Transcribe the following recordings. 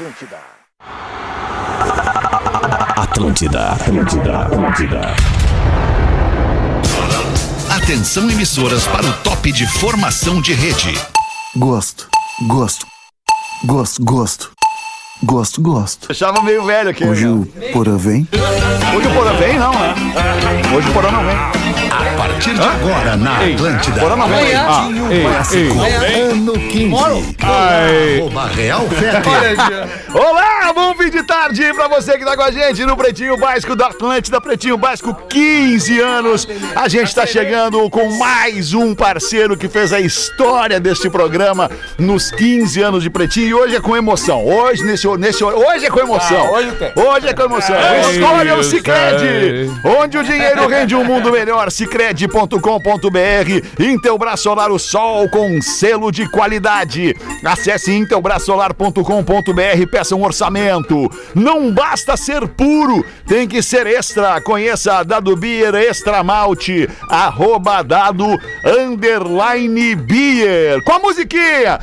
Atlântida. Atlântida, Atlântida, Atlântida. Atenção emissoras para o top de formação de rede. Gosto, gosto, gosto, gosto, gosto, gosto. Achava meio velho aqui. Hoje né? o Porã vem. Hoje o Porã vem, não, né? Hoje o Porã não vem. A partir de agora na Atlântida. Porã não vem. Ah, Ano 15. Arroba Real. Olá, bom fim de tarde pra você que tá com a gente no Pretinho Básico da Atlântida, Pretinho Básico, 15 anos. A gente tá chegando com mais um parceiro que fez a história deste programa nos 15 anos de Pretinho e hoje é com emoção. Hoje, nesse, nesse, hoje é com emoção. hoje, é com emoção. Escolha o Cicred, onde o dinheiro rende um mundo melhor. Cicred.com.br, Intelbras Solar, o sol com selo de qualidade. Acesse intelbrasolar.com.br, peça um orçamento. Não basta ser puro, tem que ser extra. Conheça a Dado Beer Extra Malte, arroba dado underline beer. Com a musiquinha.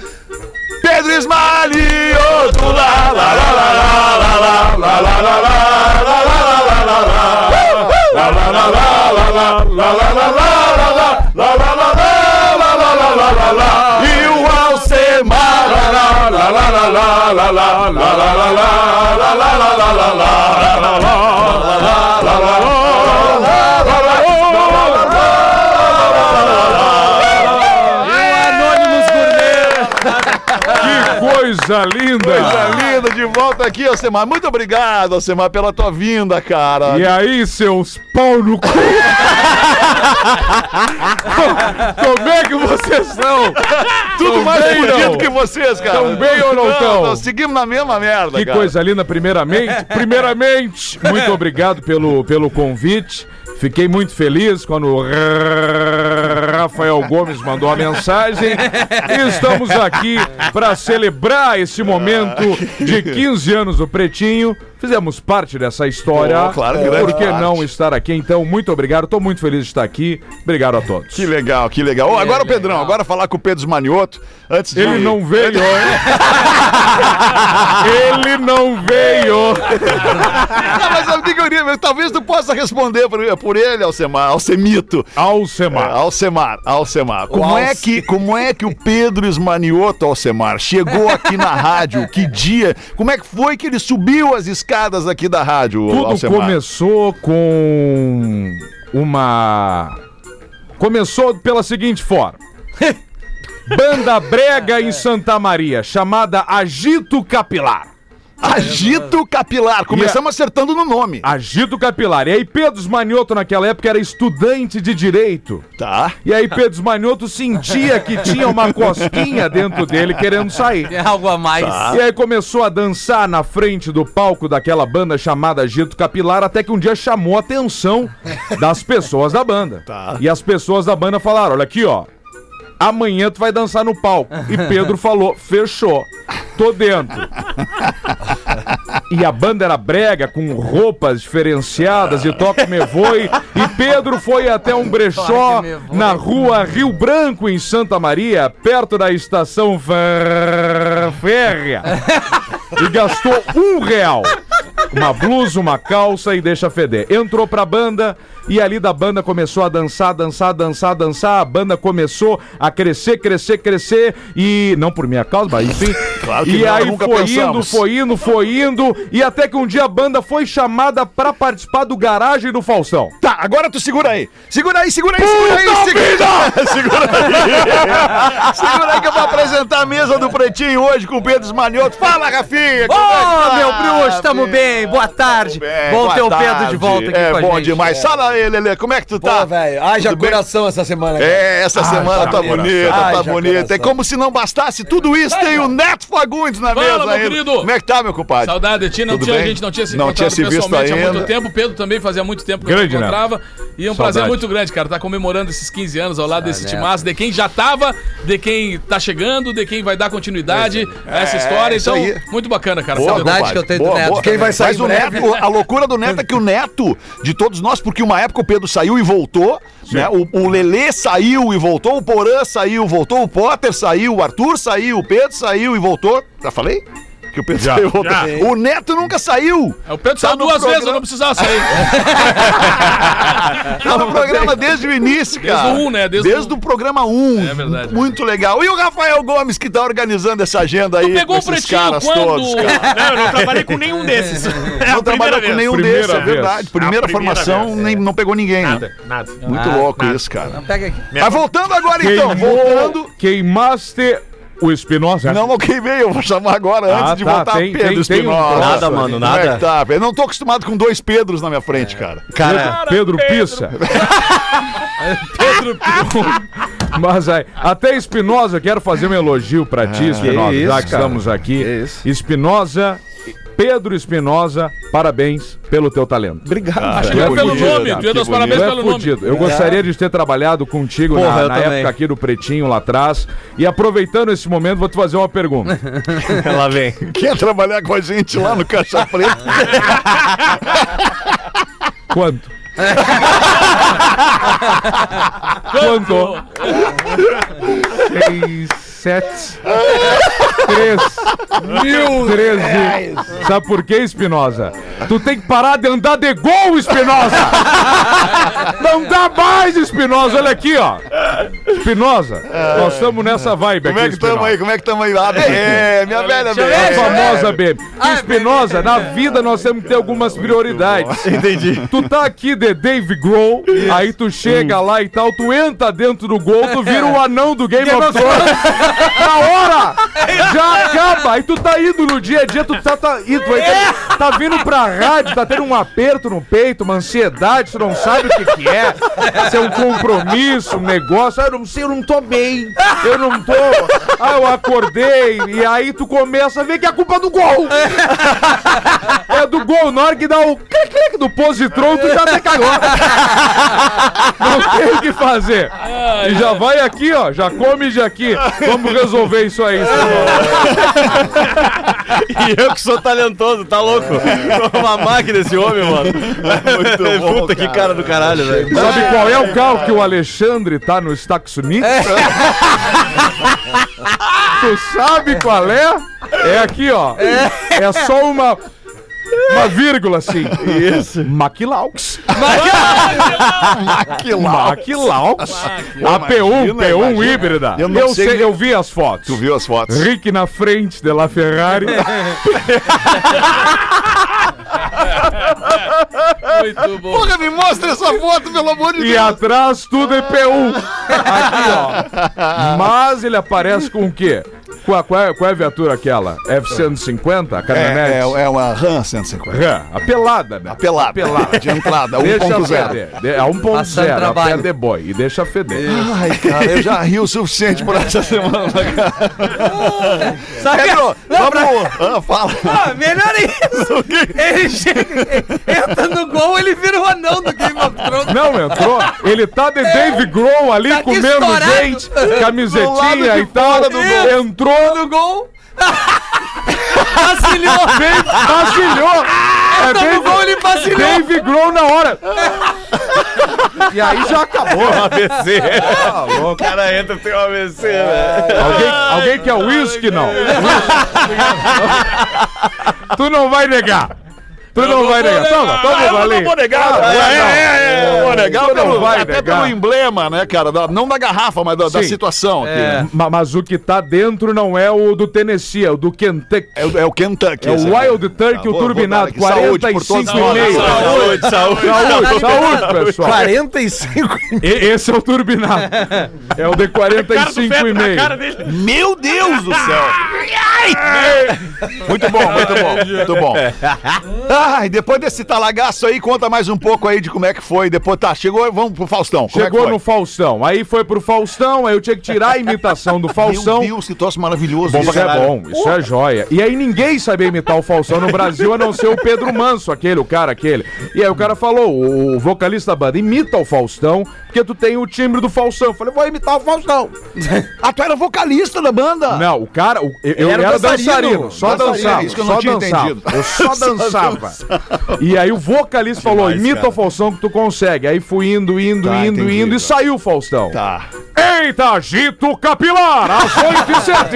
Pedro Esmalioto, lá, lá, lá, lá, lá, lá, lá, lá, lá, lá, lá, lá, lá, lá, lá. La la la la la la la la la la la la la la la la la la e o Alcemar la la la la la la la la la la la la la la la coisa linda! Coisa linda, de volta aqui, Alcemar. Muito obrigado, Alcemar, pela tua vinda, cara. E aí, seus pau no cu? Como é que vocês estão? Tudo Tão mais bonito que vocês, cara. Tão bem ou não tão? Seguimos na mesma merda, Que cara. coisa linda, primeiramente. Primeiramente, muito obrigado pelo, pelo convite. Fiquei muito feliz quando o Rafael Gomes mandou a mensagem. Estamos aqui para celebrar esse momento de 15 anos do Pretinho. Fizemos parte dessa história. Pô, claro, grande Por que parte. não estar aqui? Então, muito obrigado. Estou muito feliz de estar aqui. Obrigado a todos. Que legal, que legal. Ô, agora o Pedrão, agora falar com o Pedro Manioto. Antes de... Ele não veio, hein? Ele não veio. Não, mas sabe o que que eu queria? Talvez tu possa responder por, por ele, Alcemar, Alcemito. É, Alcemar. Alcemar, Alcemar. Como é, que, como é que o Pedro Esmanioto, Alcemar, chegou aqui na rádio? Que dia? Como é que foi que ele subiu as escadas aqui da rádio, Tudo Alcemar? começou com uma. Começou pela seguinte forma. Banda brega em Santa Maria, chamada Agito Capilar. Agito capilar. Começamos acertando no nome. Agito Capilar. E aí Pedro Manioto naquela época era estudante de direito. Tá. E aí Pedro Manioto sentia que tinha uma cosquinha dentro dele querendo sair. É algo a mais. E aí começou a dançar na frente do palco daquela banda chamada Agito Capilar, até que um dia chamou a atenção das pessoas da banda. E as pessoas da banda falaram: olha aqui, ó. Amanhã tu vai dançar no palco. E Pedro falou: fechou. Tô dentro. E a banda era brega, com roupas diferenciadas e toque me voe. E Pedro foi até um brechó na rua Rio Branco, em Santa Maria, perto da estação férrea. E gastou um real. Uma blusa, uma calça e deixa feder. Entrou pra banda e ali da banda começou a dançar, dançar, dançar, dançar. A banda começou a crescer, crescer, crescer. E. Não por minha causa, mas enfim. Claro que e não, aí nunca foi indo, pensamos. foi indo, foi indo. E até que um dia a banda foi chamada pra participar do Garagem do Faustão. Tá, agora tu segura aí. Segura aí, segura aí, segura aí. Segura, segura aí. segura aí que eu vou apresentar a mesa do Pretinho hoje com o Pedro Esmanioto. Fala, Rafinha. Ô, como é tá? meu bruxo, tamo bem. Boa tarde. Bem, Bom boa ter o Pedro de volta aqui é, com a bom gente. demais. Fala aí, Lelê, como é que tu tá? Pô, velho, haja Tudo bem? coração essa semana. cara. É, essa semana tá bonita, tá bonita. É como se não bastasse tudo isso, tem o Neto Fagundes na Fala, mesa meu ainda. querido. Como é que tá, meu compadre? Saudade de ti, não Tudo tinha, bem? a gente não tinha se Não encontrado tinha se visto pessoalmente há muito tempo. O Pedro também fazia muito tempo que Grande, eu não né? encontrava. E é um Saudade. prazer muito grande, cara, tá comemorando esses 15 anos ao lado desse né? timaço, de quem já tava, de quem tá chegando, de quem vai dar continuidade a essa história. isso Então, aí. muito bacana, cara. Boa, Saudade. Saudade que eu tenho do Boa, Neto. boa. Quem vai sair Mas o? Neto, a loucura do Neto é que o Neto, de todos nós, porque uma época o Pedro saiu e voltou, né? O, o Lelê saiu e voltou, o Porã saiu, voltou, o Potter saiu, o Arthur saiu, o Pedro saiu e voltou. Já falei? que o Pedro saiu. O Neto nunca saiu. É, O Pedro Tá saiu duas programa. vezes, eu não precisava sair. Tá no programa desde o início, Desde cara. o um, né? Desde Desde, o- o programa 1. É verdade. Muito legal. E o Rafael Gomes, que tá organizando essa agenda aí. pegou com o esses pretinho caras quando- todos, cara. Não, eu não trabalhei com nenhum desses. É Não trabalhou com nenhum Primeira desses, é verdade. Primeira, primeira formação, vez, nem, não pegou ninguém, né? Nada, nada. Muito louco isso, cara. Não, pega aqui. Mas voltando agora então, Queimou, voltando. queimaste o Espinosa. Não, não queimei, eu vou chamar agora Ah, antes de tá, voltar tem- Pedro tem- tem um Espinosa. troço Nada, mano, Como é nada. que tá? Eu não tô acostumado com dois Pedros na minha frente, cara. Cara, Pedro, Pissa. Pedro Mas aí, até Espinosa, quero fazer um elogio pra ti, Espinosa, isso, já que estamos aqui. Espinosa, Pedro Espinosa, parabéns pelo teu talento. Obrigado. Acho que é é pelo nome. cara, Tu ia dar os Tu parabéns é pelo nome. fudido. Eu gostaria de ter trabalhado contigo Porra, na, na época aqui do Pretinho lá atrás. E aproveitando esse momento, vou te fazer uma pergunta. lá vem. Quer trabalhar com a gente lá no Caixa Preta? Quanto? Quanto? Seis, sete, três, mil, treze. Sabe por quê, Espinosa? Tu tem que parar de andar de gol, Espinosa! Não dá mais, Espinosa! Olha aqui, ó. Espinosa, nós estamos nessa vibe Como aqui, é que estamos aí? Como é que estamos aí? Ah, é, minha velha A bem. famosa BM. Espinosa, na vida nós temos que ter algumas prioridades. Entendi. Tu tá aqui de Dave Grohl, aí tu chega lá e tal, tu entra dentro do gol, tu vira o anão do Game, of Thrones. Na hora! Já acaba! Aí tu tá indo no dia a dia, tu tá, tá indo, aí tá, tá vindo pra rádio, tá tendo um aperto no peito, uma ansiedade, tu não sabe o que que é. Se é um compromisso, um negócio. Ah, eu não sei, eu não tô bem. Eu não tô. Ah, eu acordei. E aí tu começa a ver que é a culpa do gol. É do gol, na hora que dá o clique do positron, tu já até cagou. Não tem o que fazer. E já vai aqui, ó, já come já aqui. Vamos resolver isso aí, senhor. E eu que sou talentoso, tá louco? Uma máquina esse homem, mano. Muito bom, Puta que cara. do caralho, velho. Sabe qual é o carro que o Alexandre tá no Estados Unidos? Tu sabe qual é? É aqui, ó. É só uma. Uma vírgula assim. Isso. Maquilaux. Maquilaux. A P1, Imagina, P1 imagina. híbrida. Eu Eu, não sei sei, nem- eu vi as fotos. Tu viu as fotos? Rick na frente de La Ferrari. Muito bom. Porra, me mostra essa foto, pelo amor de E Deus. atrás tudo é P1. Aqui, ó. Mas ele aparece com o quê? Qual, qual, é, qual é a viatura aquela? F-150? A É, caminhonete? é, é uma RAM 150. É, a pelada, né? A pelada. A pelada. De entrada, Deixa 1.0. feder. De- É 1.0, Passando a trabalho. pé de boy. E deixa feder. Ai, cara, eu já ri o suficiente por essa semana, cara. Sabe? Pedro, Não, pra- vamos... Ah, fala. Ah, melhor isso! Ele chega, entra no gol, ele vira o anão do Game of Thrones. Não, entrou. Ele tá de Dave Grohl ali Tá comendo estourado. gente, camisetinha e tal. fora Entrou No gol. Vacilhou! Dave vacilhou. É Entra no gol, ele vacilhou! Dave Grohl na hora. E aí já acabou. AVC. Tá louco. O cara entra tem um AVC, velho. Alguém, alguém quer uísque, não? tu não vai negar. Tu não vai negar. Toma, toma, eu valeu. não vou negar. Ah, é, vai, é, é, é, eu vou negar. Tu não pelo- vai até negar. pelo emblema, né, cara? da- não da garrafa, mas da, da situação aqui. né? Ma- Mas o que tá dentro não é o do Tennessee, é o do Kentucky. É, o- é o Kentucky. É o. Wild Turkey, Ah, o vou- vou turbinado. Saúde todos 45 e meio. Saúde, saúde. Saúde, saúde, pessoal. 45 E- Esse é o turbinado. É o de 45 e meio. Meu Deus do céu! Muito bom, muito bom, muito bom. Ai, depois desse talagaço aí, conta mais um pouco aí de como é que foi. Depois, tá, chegou, vamos pro Faustão. Como é Chegou foi? no Faustão. Aí foi pro Faustão, aí eu tinha que tirar a imitação do Faustão. Meu Deus, que troço maravilhoso. Isso é bom, isso é joia. E aí ninguém sabia imitar o Faustão no Brasil, a não ser o Pedro Manso, aquele, o cara aquele. E aí o cara falou, o, vocalista da banda, imita o Faustão, porque tu tem o timbre do Faustão. Eu falei, vou imitar o Faustão. Ah, tu era vocalista da banda? Não, o cara, o- eu, eu era era, dançarino. dançarino, só Dançarino, dançava, isso que eu não só tinha dançava. entendido. Eu só dançava. E aí o vocalista falou, imita o Faustão que tu consegue. Aí fui indo, indo, Tá, indo, entendi, indo, e tá. saiu o Faustão. Tá. direita, agito capilar, às 8 e 7.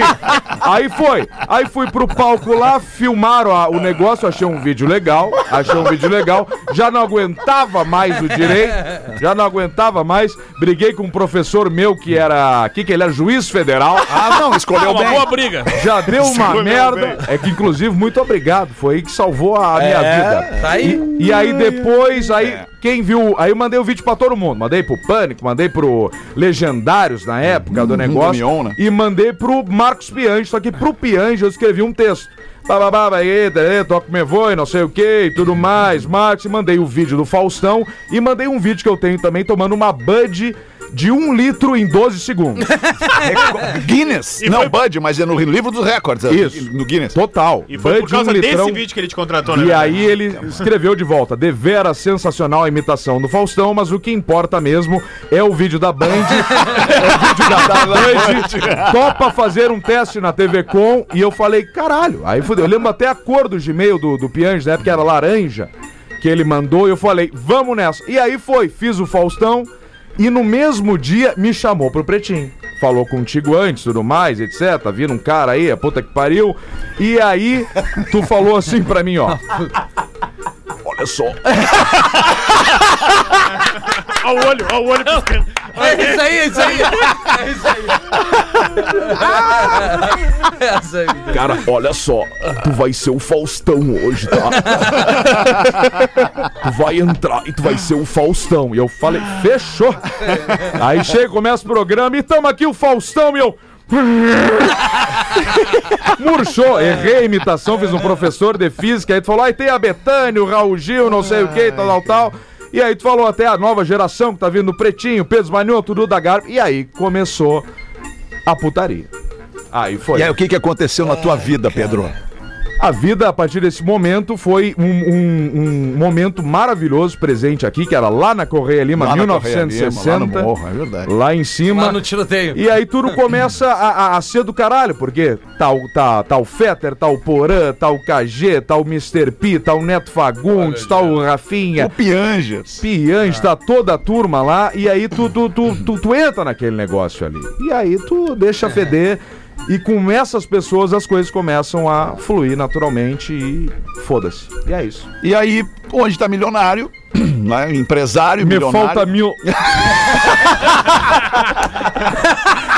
Aí foi. Aí fui pro palco lá, filmaram a- o negócio, achei um vídeo legal, achei um vídeo legal. Já não aguentava mais o direito, já não aguentava mais. Briguei com um professor meu que era, que que ele era juiz federal. Ah, não, escolheu Uma bem. boa briga. Já deu uma Escolheu merda. É que, inclusive, muito obrigado. Foi aí que salvou a minha vida. tá aí. E, e aí depois, aí, quem viu. Aí eu mandei o vídeo pra todo mundo. Mandei pro Pânico, mandei pro Legendários na época do negócio. Mion, né? E mandei pro Marcos Piange. Só que pro Piange eu escrevi um texto. Bababá, toca me voe, não sei o que e tudo mais. Marcos, e mandei o vídeo do Faustão. E mandei um vídeo que eu tenho também tomando uma Bud de um litro em 12 segundos. Guinness. Não, Bud, mas é no livro dos recordes. é Isso. No Guinness. Total. E foi por Bud, um causa litrão. desse vídeo que ele te contratou, né? E aí ele escreveu de volta, devera sensacional a imitação do Faustão, mas o que importa mesmo é o vídeo da Band, é o vídeo da, da Band, topa fazer um teste na TV Com, e eu falei, caralho, aí fudeu, eu lembro até a cor do Gmail do, do Piange, na época era laranja, que ele mandou, e eu falei, vamos nessa. E aí foi, fiz o Faustão, e no mesmo dia me chamou pro Pretinho. Falou contigo antes, tudo mais, etc. Vira um cara aí, a puta que pariu. E aí, tu falou assim pra mim, ó. Olha só. Olha o olho, olha o olho piscando. É isso aí, é isso aí. É isso aí. É isso aí. Cara, olha só. Tu vai ser o Faustão hoje, tá? tu vai entrar e tu vai ser o Faustão. E eu falei, fechou. Aí chega, começa o programa e tamo aqui o Faustão e eu. Murchou, errei a imitação, fiz um professor de física, aí tu falou, aí tem a Betânia, o Raul Gil, não sei o que, tal, tal, tal. E aí tu falou até a nova geração que tá vindo, Pretinho, Pedro Manioto, Duda Garbi, e aí começou a putaria. Aí foi. E aí, o que, que aconteceu na tua vida, Pedro? A vida, a partir desse momento, foi um, um- um momento maravilhoso presente aqui, que era lá na Correia Lima, Lá na Correia 1960. Lima, lá no morro, é verdade. Lá em cima. Lá no tiroteio. E aí tudo começa a, a- a ser do caralho, porque tá o, tá, tá o Fetter, tá o Porã, tá o KG, tá o Mr. P, tá o Neto Fagundes, tá o Rafinha. O Pianges. Piange, tá toda a turma lá, e aí tu, tu, tu, tu, tu entra naquele negócio ali. E aí tu deixa feder, e com essas pessoas as coisas começam a fluir naturalmente e foda-se. E é isso. E aí, hoje tá milionário, né? empresário, Me milionário. falta mil.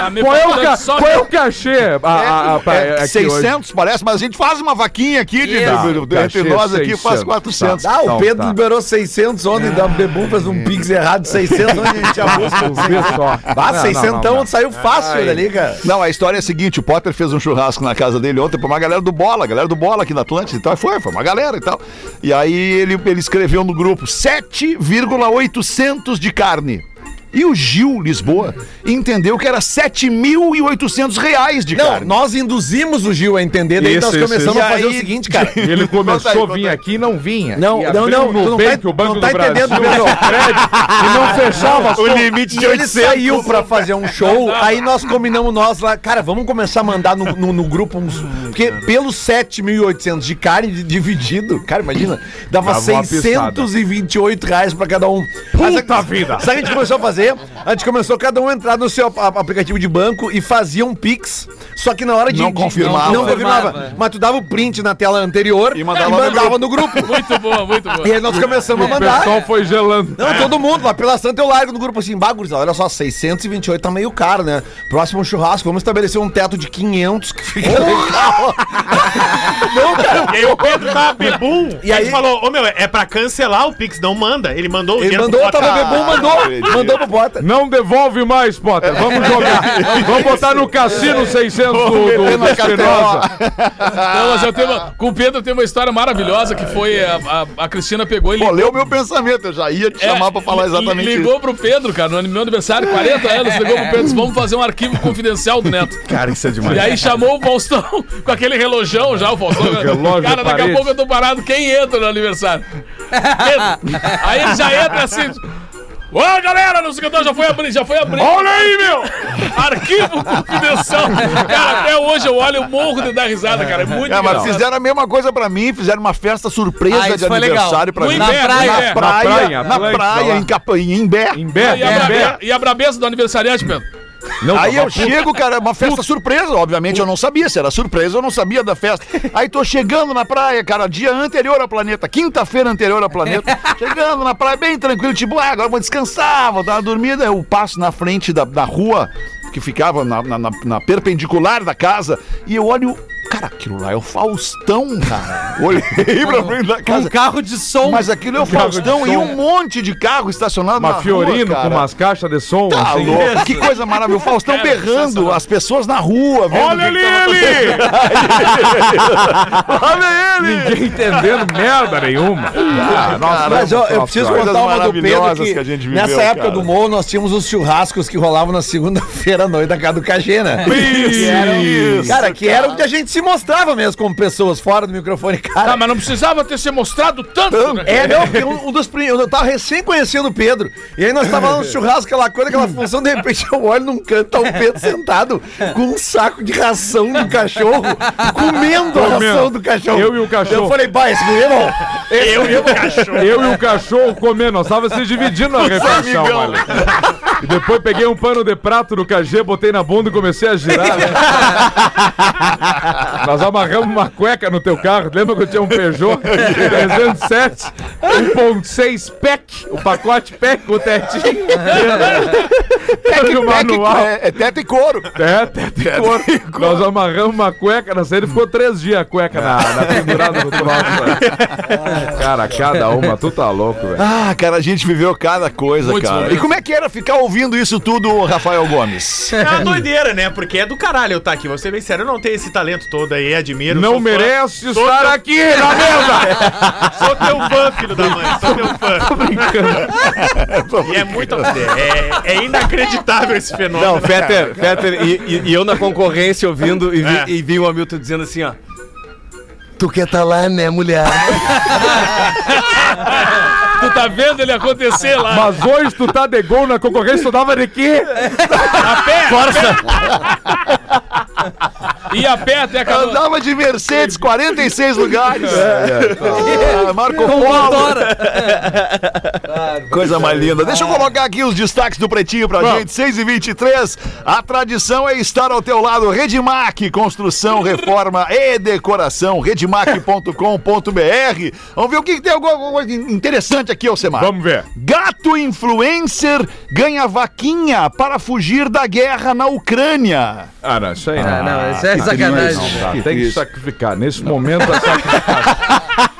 Tá Qual é o, ca... só Qual é o cachê? A, a, a, pra- É, aqui 600 parece, mas a gente faz uma vaquinha aqui de, Tá, de- de- cachê entre nós aqui, 600, faz 400. tá. Ah, o Então, Pedro tá. liberou 600 ontem, da Bebum fez um pix errado de 600, onde a gente a busca. hoje? Vê só. Ah, Não, 600 não, não, não. saiu fácil dali, cara. Não, a história é a seguinte: o Potter fez um churrasco na casa dele ontem pra uma galera do Bola, galera do Bola aqui na Atlântida e tal. Foi, foi uma galera e tal. E aí ele, ele escreveu no grupo 7,800 de carne. E o Gil Lisboa entendeu que era 7.800 reais de Não, carne. nós induzimos o Gil a entender, daí Isso, nós isso, começamos isso. a fazer E o aí- seguinte, cara. Ele começou aí, a vir aí. aqui e não vinha. Não, E não, não, não Nubank, tá- o Banco não tá do Brasil, entendendo, Pedro. o crédito, e não fechava O limite de E ele 800. saiu pra fazer um show, aí nós combinamos nós lá, cara, vamos começar a mandar no, no, no grupo uns. Porque pelos 7.800 de carne di- dividido, cara, imagina, dava uma 628 reais pra cada um. Puta vida! Sabe o que a gente começou a fazer? A gente começou cada um a entrar no seu aplicativo de banco e fazia um Pix, só que na hora de. Não de- confirmava. Não, confirmava. Mas tu dava o print na tela anterior E mandava no no grupo. Muito boa, muito boa. E aí nós começamos a O mandar. pessoal foi gelando. Não, todo mundo lá pela Santa eu largo no grupo assim, bagulho, olha só, 628 tá meio caro, né? Próximo churrasco, vamos estabelecer um teto de 500 que fica legal. Não, cara. E aí o Pedro tava bebum. E E aí aí- falou: Ô meu, é pra cancelar o Pix, não manda. Ele mandou o Ele dinheiro mandou, pro tava Potter. bebum, mandou, mandou pro Bota. Não devolve mais, Potter. Vamos jogar. Vamos botar no cassino 600 do, do, do na Espinosa. Não, mas eu tenho uma- com o Pedro tem uma história maravilhosa que foi a, a, a Cristina pegou e Pô, ligou. leu meu pensamento, eu já ia te É, chamar pra falar exatamente Ligou pro Pedro, cara, no meu aniversário, 40 anos, ligou pro Pedro, disse, vamos fazer um arquivo confidencial do Neto. Cara, isso é demais. E aí chamou o Faustão com aquele relojão já, o Faustão. Relógio cara, daqui a pouco eu tô parado, quem entra no aniversário? Pedro. Aí ele já entra assim. Ô galera, não sei o que, eu tô, já foi abrir, já foi abrir. Olha aí, meu! Arquivo confidencial. Cara, até hoje eu olho e morro de dar risada, cara. É muito É, mas engraçado. fizeram a mesma coisa pra mim, fizeram uma festa surpresa Ah, de foi legal. aniversário pra No mim. inverno, na no praia, na praia, Na praia, na praia, lá. em, Capa, em Imbé. Em Bé, E a, brabe... Bé. e a brabeza do aniversariante, Pedro? Não, Aí eu chego, cara, uma festa surpresa. Obviamente eu não sabia se era surpresa, eu não sabia da festa. Aí tô chegando na praia, cara, dia anterior ao planeta, quinta-feira anterior ao planeta. chegando na praia bem tranquilo, tipo, ah, agora vou descansar, vou dar uma dormida. Eu passo na frente da, da rua que ficava na- na- na perpendicular da casa e eu olho. Cara, aquilo lá é o Faustão, cara. Olhei pra frente da Um casa. carro de som. Mas aquilo é o de Faustão e um monte de carro estacionado na Uma Fiorino rua, com cara. umas caixas de som. Tá assim. louco, que coisa maravilhosa. O Faustão Cara, berrando, as pessoas na rua, vendo Olha o que ali que acontecendo. Olha ele! Ninguém entendendo merda nenhuma. Ah, nossa, Mas eu nossa, preciso contar uma do Pedro que, que a gente viveu, nessa época cara. do Morro nós tínhamos os churrascos que rolavam na segunda-feira à noite da casa do KG, né? Que eram- Isso, cara, que era onde a gente se mostrava mesmo como pessoas fora do microfone, cara. Tá, mas não precisava ter se mostrado tanto, né? É, não, um, um dos primeiros. Eu tava recém conhecendo o Pedro. E aí nós tava lá no churrasco, aquela coisa, aquela função, de repente eu olho num canto, tá o Pedro sentado com um saco de ração do cachorro, comendo a ração do cachorro. Eu e o cachorro. Eu falei, pai, esse bom. Eu e o cachorro. Eu e o cachorro comendo, nós tava se dividindo a refeição, ali. E depois peguei um pano de prato do KG, botei na bunda e comecei a girar, né? Nós amarramos uma cueca no teu carro, lembra que eu tinha um Peugeot 307, 1.6 PEC, o pacote PEC com o tetinho. e o manual. É, é teto e couro. É, teto e couro. Nós amarramos uma cueca na saída e ficou três dias a cueca na, na pendurada no troço. Cara, cada uma, tu tá louco, velho. Ah, cara, a gente viveu cada coisa, Muitos cara. momentos. E como é que era ficar ouvindo isso tudo, Rafael Gomes? É uma doideira, né? Porque é do caralho eu estar aqui. Vou ser bem sério, eu não tenho esse talento todo aí, admiro. Não fã. merece Sou estar teu- aqui na mesa! Sou teu fã, filho da mãe. Sou teu fã. Tô brincando. E é muito. É, é inacreditável esse fenômeno. Não, Fetter, Fetter, e, e- e eu na concorrência ouvindo e vi, É. e vi o Hamilton dizendo assim, ó. Tu quer tá lá, né, mulher? Tu tá vendo ele acontecer lá. Mas hoje tu tá de gol na concorrência, tu dava de quê? A pé! Força! E a pé até a canoa. Andava de Mercedes, 46 lugares. Ah, Marco Polo. Coisa mais linda. Deixa eu colocar aqui os destaques do Pretinho pra gente. 6 e 23 A tradição é estar ao teu lado. Redmac, construção, reforma e decoração. Redmac.com.br. Vamos ver o que, que tem alguma coisa interessante aqui, Alcemar. Vamos ver. Gato influencer ganha vaquinha para fugir da guerra na Ucrânia. Ah, não, isso aí não. Ah, não, isso é que sacanagem. Não Que tem que sacrificar. Nesse momento, a sacrificação.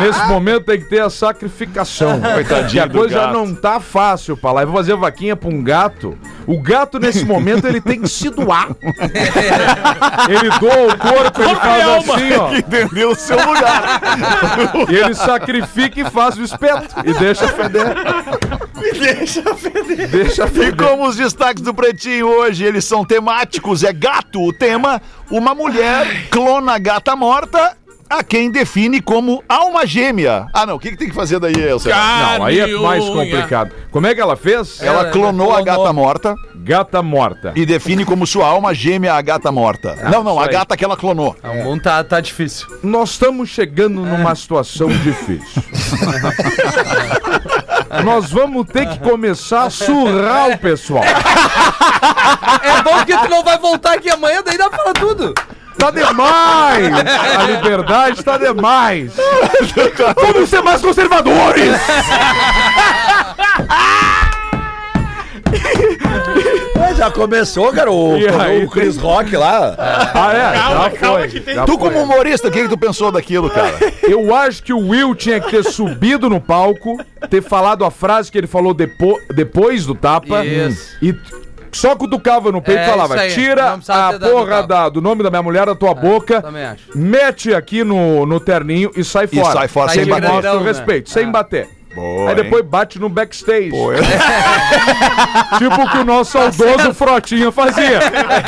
Nesse momento tem que ter a sacrificação. Porque a do coisa já não tá fácil pra lá. Eu vou fazer vaquinha pra um gato. O gato, nesse momento, ele tem que se doar. Ele doa o corpo, ele faz assim, ó. Entendeu o seu lugar. E ele sacrifica e faz o espeto. E deixa feder. Deixa E feder. como os destaques do Pretinho hoje, eles são temáticos, é gato o tema, uma mulher clona gata morta, a quem define como alma gêmea. Ah, não, o que, que tem que fazer daí, Elcio? Não, aí é mais complicado. Como é que ela fez? Ela Ela clonou a clonou. gata morta Gata morta. e define como sua alma gêmea a gata morta. não, não, isso a aí. gata que ela clonou. O mundo tá, tá difícil. Nós estamos chegando numa situação difícil. Nós vamos ter que começar a surrar o pessoal. É bom que tu não vai voltar aqui amanhã, daí dá pra falar tudo. Tá demais! A liberdade tá demais! Vamos ser mais conservadores! É, já começou, cara, o, E aí, o Chris Rock lá. Ah, é? Calma, já calma foi, que tem- já Tu, foi. como humorista, o que, que tu pensou daquilo, cara? Eu acho que o Will tinha que ter subido no palco, ter falado a frase que ele falou depo depois do tapa Isso. e só cutucava no peito É, e falava: isso aí. tira a porra tapa." da- do nome da minha mulher da tua boca, também acho. mete aqui no, no terninho e sai fora. sai fora, sem sem bater. bater. Mostra o Grandão, né? respeito, sem Ah. bater. Boa, Aí depois bate no backstage. Pô, eu- Tipo o que o nosso saudoso Frotinha fazia.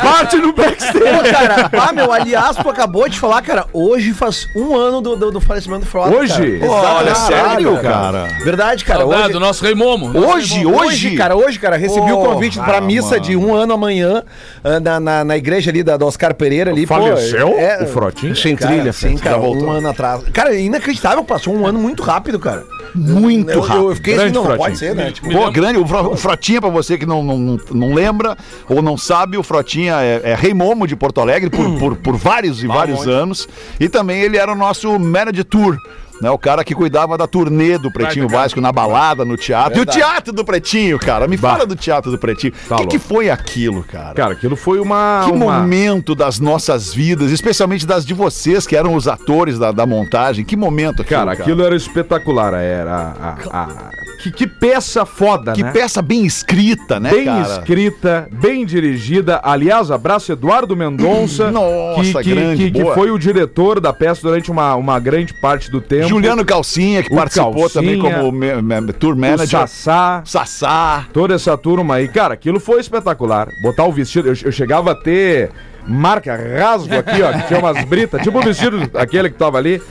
Bate no backstage. Pô, cara, ah, meu, aliás, tu acabou de falar, cara, hoje faz um ano do, do, do falecimento do Frota. Hoje? cara. Pô, olha, sério, cara. Verdade, cara. Saudade Hoje, do nosso Rei Momo. Nosso Hoje, Rei Momo. hoje, cara, hoje, cara, recebi o convite pra ah, missa mano. de um ano amanhã ah, na, na, na igreja ali da, do Oscar Pereira ali. pô, Faleceu é- o Frotinho? Sem trilha, sim, já cara, um ano atrás. Cara, é inacreditável, passou um ano muito rápido, cara. Muito muito eu, rápido. eu fiquei Grande assim, não, Frotinha. pode ser, né? Tipo, Pô, grande, o, Fro- o Frotinha, pra você que não, não, não, não lembra ou não sabe, o Frotinha é, é rei momo de Porto Alegre por, por, por vários e vários anos. E também ele era o nosso manager tour. Né, o cara que cuidava da turnê do Pretinho Básico na balada, no teatro. E o teatro do Pretinho, cara. Me fala do teatro do Pretinho. O Tá que, que foi aquilo, cara? Cara, aquilo foi uma. Que uma... momento das nossas vidas, especialmente das de vocês que eram os atores da, da montagem. Que momento aquilo, Cara, aquilo era espetacular. Era. a- a- Que, que peça foda, Que né? peça bem escrita, né, Bem cara? escrita, bem dirigida. Aliás, abraço Eduardo Mendonça, Nossa, que, que, grande, que, que foi o diretor da peça durante uma, uma grande parte do tempo. Juliano Calcinha, que O participou também Calcinha, como me- me- tour o manager. Sassá. Sassá. toda essa turma aí. Cara, aquilo foi espetacular. Botar o vestido, eu, eu chegava a ter marca, rasgo aqui, ó, que tinha umas britas, tipo o vestido aquele que tava ali.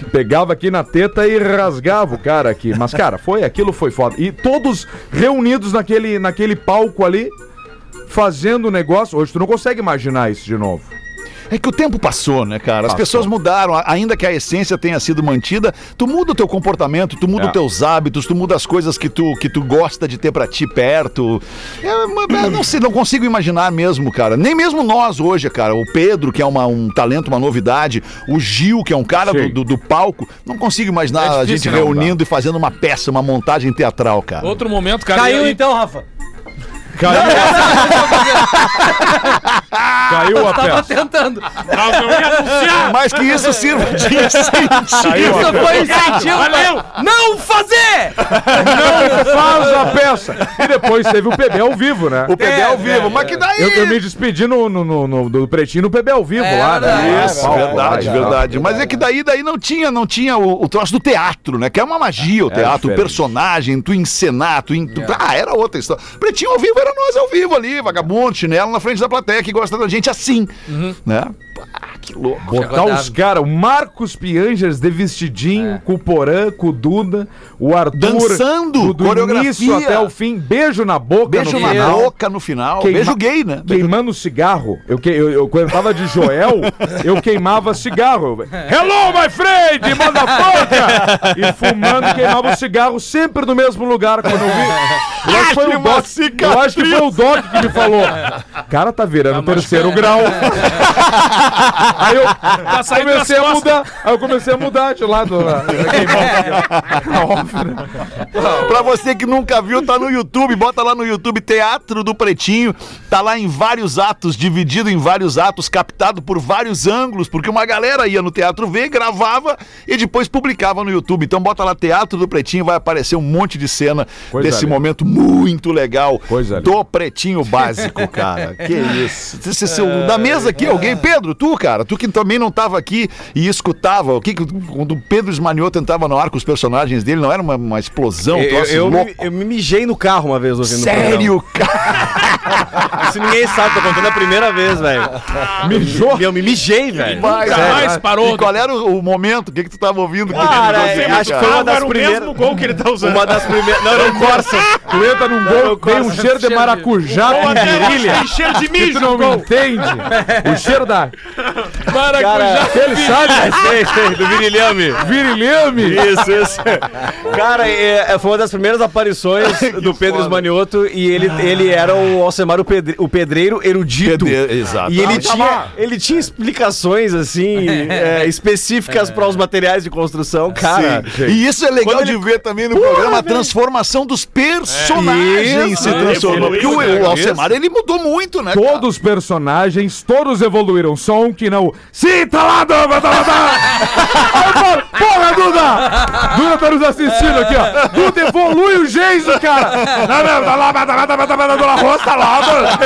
que Pegava aqui na teta e rasgava o cara aqui. Mas, cara, foi, aquilo foi foda. E todos reunidos naquele, naquele palco ali, fazendo o negócio. Hoje tu não consegue imaginar isso de novo. É que o tempo passou, né, cara? As Passou. pessoas mudaram, a- ainda que a essência tenha sido mantida, tu muda o teu comportamento, tu muda É. os teus hábitos, tu muda as coisas que tu, que tu gosta de ter pra ti perto. Mas, é, não sei, não consigo imaginar mesmo, cara. Nem mesmo nós hoje, cara. O Pedro, que é uma- um talento, uma novidade, o Gil, que é um cara do, do- do palco, não consigo imaginar É a difícil, gente não, reunindo e fazendo uma peça, uma montagem teatral, cara. Outro momento, cara. Caiu e então, Rafa. Caiu a Tava peça. tentando. Ah, eu ia anunciar! Mas que isso sirva de incentivo. Isso foi incentivo. Valeu! Não fazer! Não faz a peça. E depois teve o PB ao vivo, né? O PB ao vivo, mas que daí? Eu, eu me despedi no, no, no, no- do Pretinho no PB ao vivo É, lá, né? Isso, verdade, tal. verdade. Mas é que daí, daí não tinha, não tinha o, o troço do teatro, né? Que é uma magia o teatro, o personagem, tu encenar, tu, en- tu- Ah, era outra história. Pretinho ao vivo era nós ao vivo ali, vagabundo, chinelo na frente da plateia que gosta da gente assim, né? Que louco. Botar os caras, o Marcos Piangers de vestidinho, com o Porã, com o Duda, o Arthur. Dançando, do, do coreografia. início até o fim, beijo na boca. Beijo no na final. boca no final, Queima- beijo gay, né? Queimando cigarro. Eu, que- eu, eu- quando eu tava de Joel, eu queimava cigarro. Hello, my friend! Manda foca! E fumando, queimava o cigarro sempre no mesmo lugar. Quando eu vi. Eu acho que foi o uma Doc. Eu acho que foi o Doc que me falou. Cara, tá virando terceiro grau. Aí eu Tá comecei a mudar. Aí eu comecei a mudar de lado. Cigarro. Tá óbvio, né? Pra você que nunca viu, tá no YouTube, bota lá no YouTube Teatro do Pretinho, tá lá em vários atos, dividido em vários atos, captado por vários ângulos, porque uma galera ia no Teatro ver, gravava e depois publicava no YouTube. Então bota lá Teatro do Pretinho, vai aparecer um monte de cena Coisa desse linda. momento muito legal Coisa do Pretinho Básico, cara. que isso. Da mesa aqui, alguém, Pedro, tu, cara, tu que também não tava aqui e escutava, o que que- quando o Pedro Esmanioto entrava no ar com os personagens dele, não era uma, uma explosão, Eu, eu, louco? me, eu me mijei no carro uma vez ouvindo o Sério, cara? Isso ninguém sabe, tô contando a primeira vez, velho. Mijou? Eu me mijei, velho. Nunca mais parou. E qual era o, o momento? O que, que tu tava ouvindo? Que Cara, que é, você acho que foi uma das era o primeiras. mesmo gol que ele tá usando. Uma das primeiras. Não, era um Corsa. Tu entra num gol, tem um cheiro de maracujá com virilha. Tem cheiro de mijo tu não no gol. entende. O cheiro da Maracujá. Ele sabe? sei, sei, do virilhame. virilhame. Isso, isso. Cara, é, é, foi uma das primeiras aparições do Pedro Esmanioto e ele, ele era o Alcemar, o, pedre- o pedreiro erudito. Pedre- exato. E ele Ah, tinha, ele tinha explicações, assim, é, específicas para os materiais de construção, cara. Sim. E isso é legal Quando de ele- ver também no programa, a transformação dos personagens Isso, se é, transformando. Porque o, o Alcemar, ele mudou muito, né? Todos os personagens, todos evoluíram. Só um que não. Sim, tá lá, Duda, tá tá Porra, Duda! Duda tá nos assistindo aqui, ó. Duda, evolui o Geiso, cara. Não, não, tá lá, tá lá, tá lá, tá lá, tá lá, tá tá.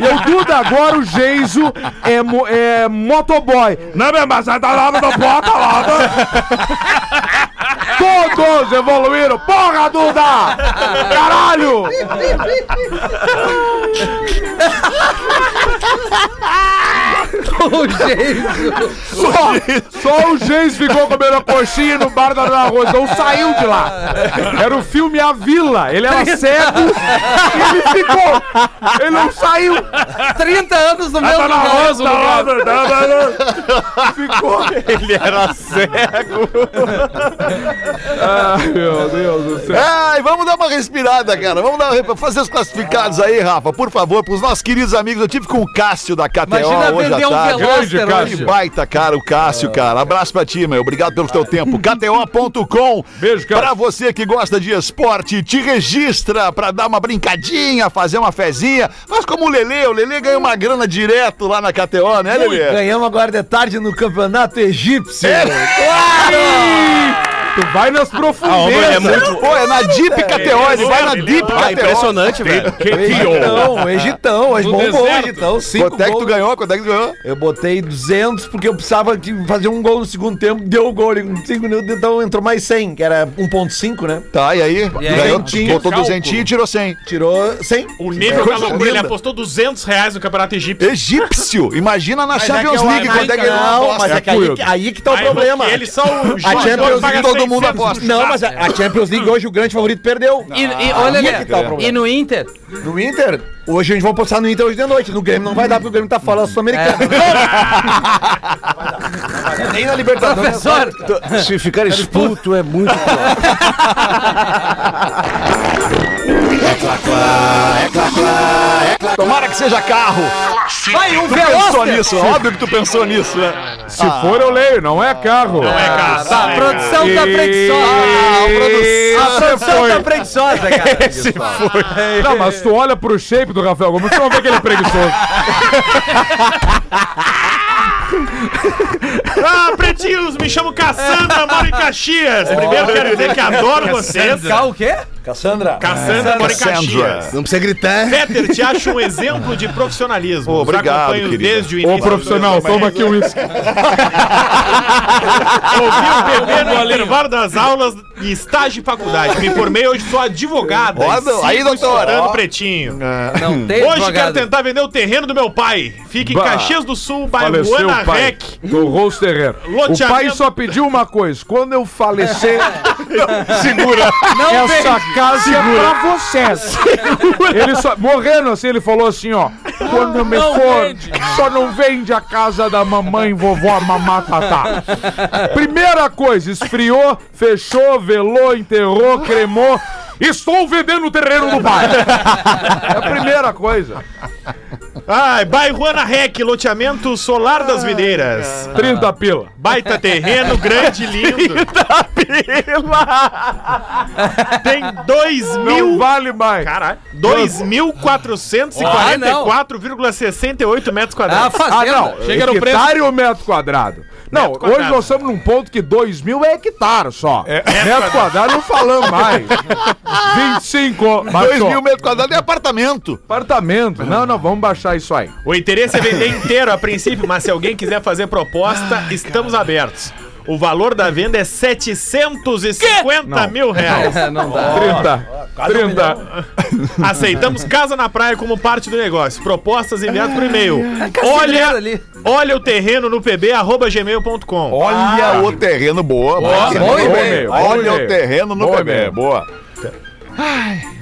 E o Duda, agora o Geiso é, mo- é motoboy. Não, meu, mas tá lá, tá lá, tá lá. tá. Todos evoluíram. Porra, Duda! Caralho! O jeito. Só, só o Geis ficou comendo a coxinha no bar da Dona Rosa. Não saiu de lá. Era o filme A Vila. Ele era cego e ele ficou. Ele não saiu. 30 anos no mesmo Dona lugar. Rosa, tá lá, tá lá, tá lá. Ficou. Ele era cego. Ai, meu Deus do céu. Ai, vamos dar uma respirada, cara. Vamos dar uma... fazer os classificados aí, Rafa, por favor, pros nossos queridos amigos. Eu tive com o Cássio da KTO Imagina hoje à um tarde. Grande, Que hoje. baita, cara, o Cássio, cara. Abraço pra ti, meu. Obrigado pelo teu tempo. KTO.com. Beijo, cara. Pra você que gosta de esporte, te registra pra dar uma brincadinha, fazer uma fezinha. Faz como o Lelê. O Lelê ganha uma grana direto lá na KTO, né, Lelê? Ganhamos agora de tarde no campeonato egípcio. Tu vai nas é profundezas. Pô, é na Deep KTO. Ele vai na Deep Ah, KTO. impressionante, velho. Egitão, Egitão, hoje bombou. Egitão, cinco Quanto é que tu ganhou? Quanto é que tu ganhou? Eu botei 200 porque eu precisava de fazer um gol no segundo tempo, deu o gol com 5 minutos, então entrou mais 100, que era 1.5, né? Tá, e aí? E aí, ganhou, botou cálculo. 200 e tirou 100. Tirou 100. O nível da loucura, ele apostou 200 reais no campeonato egípcio. Egípcio. Imagina na Champions é que League quanto é que ele Não, mas é que aí, que- aí que tá o Aí, problema. Eles são o A jogador paga League todo mundo 600 aposta. Não, mas a, a Champions League hoje o grande favorito perdeu. E, e olha, Aí é Lê, que tá e no Inter? No Inter, hoje a gente vai postar no Inter hoje de noite. No Grêmio não vai dar, porque o Grêmio tá fora da Sul-Americana. Nem na Libertadores. Professor, Se ficar expulso é muito pior. Tomara que seja carro. vai um Tu pensou nisso, óbvio que tu pensou nisso, né? Se for, eu leio, não é carro. Não é cara. Tá, a produção tá preguiçosa. Ah. A produção tá preguiçosa, cara. Esse foi. Não, mas tu olha pro shape do Rafael Gomes, tu não vê que ele é preguiçoso. Ah, pretinhos, me chamo Cassandra, moro em Caxias. Primeiro quero dizer que adoro vocês. Cá o quê? Cassandra. Cassandra, moro em. Caxias. Não precisa gritar. Peter, te acho um exemplo de profissionalismo. Ô, Os obrigado, acompanho querida. desde o Ô, início. profissional, toma aqui um uísque. Ouvi o bebê no intervalo das aulas e estágio de faculdade. Me formei hoje, sou advogada. Sigo aí, doutor, ó. pretinho. Não tem Hoje quero advogado. tentar vender o terreno do meu pai. Fica em. Caxias do Sul, bairro Ana o pai Rec. do Rose Terreiro. O pai só pediu uma coisa. Quando eu falecer, Segura. essa casa é pra vocês. Ele só, morrendo assim, ele falou assim, ó. Quando eu me Não for, vende. só não vende a casa da mamãe, vovó, mamatata. Primeira coisa, esfriou, fechou, velou, enterrou, cremou. Estou vendendo o terreno do pai. É a primeira coisa. Ai, bairro Ana Rec, loteamento solar das videiras. 30 pila. Baita terreno, grande, lindo. Tem 2 Não mil. vale mais. Caralho. 2.444,68 metros Ah, quadrados. Ah, fazenda. não. Chega no hectare ou metro quadrado? Não, Metro quadrado. hoje nós estamos num ponto que 2 mil é hectare só. metro quadrado não falamos mais. 25. 2 baixou. mil metros quadrados é apartamento. Apartamento. Não, não, vamos baixar isso aí. O interesse é vender inteiro a princípio, mas se alguém quiser fazer proposta, estamos abertos. O valor da venda é 750 mil reais. É, não dá. 30. 30. Aceitamos casa na praia como parte do negócio. Propostas enviadas por e-mail. Olha, olha o terreno no pb arroba gmail.com. Olha o terreno, boa. Boa, Olha bom o e-mail, Olha o terreno no Bom PB, boa.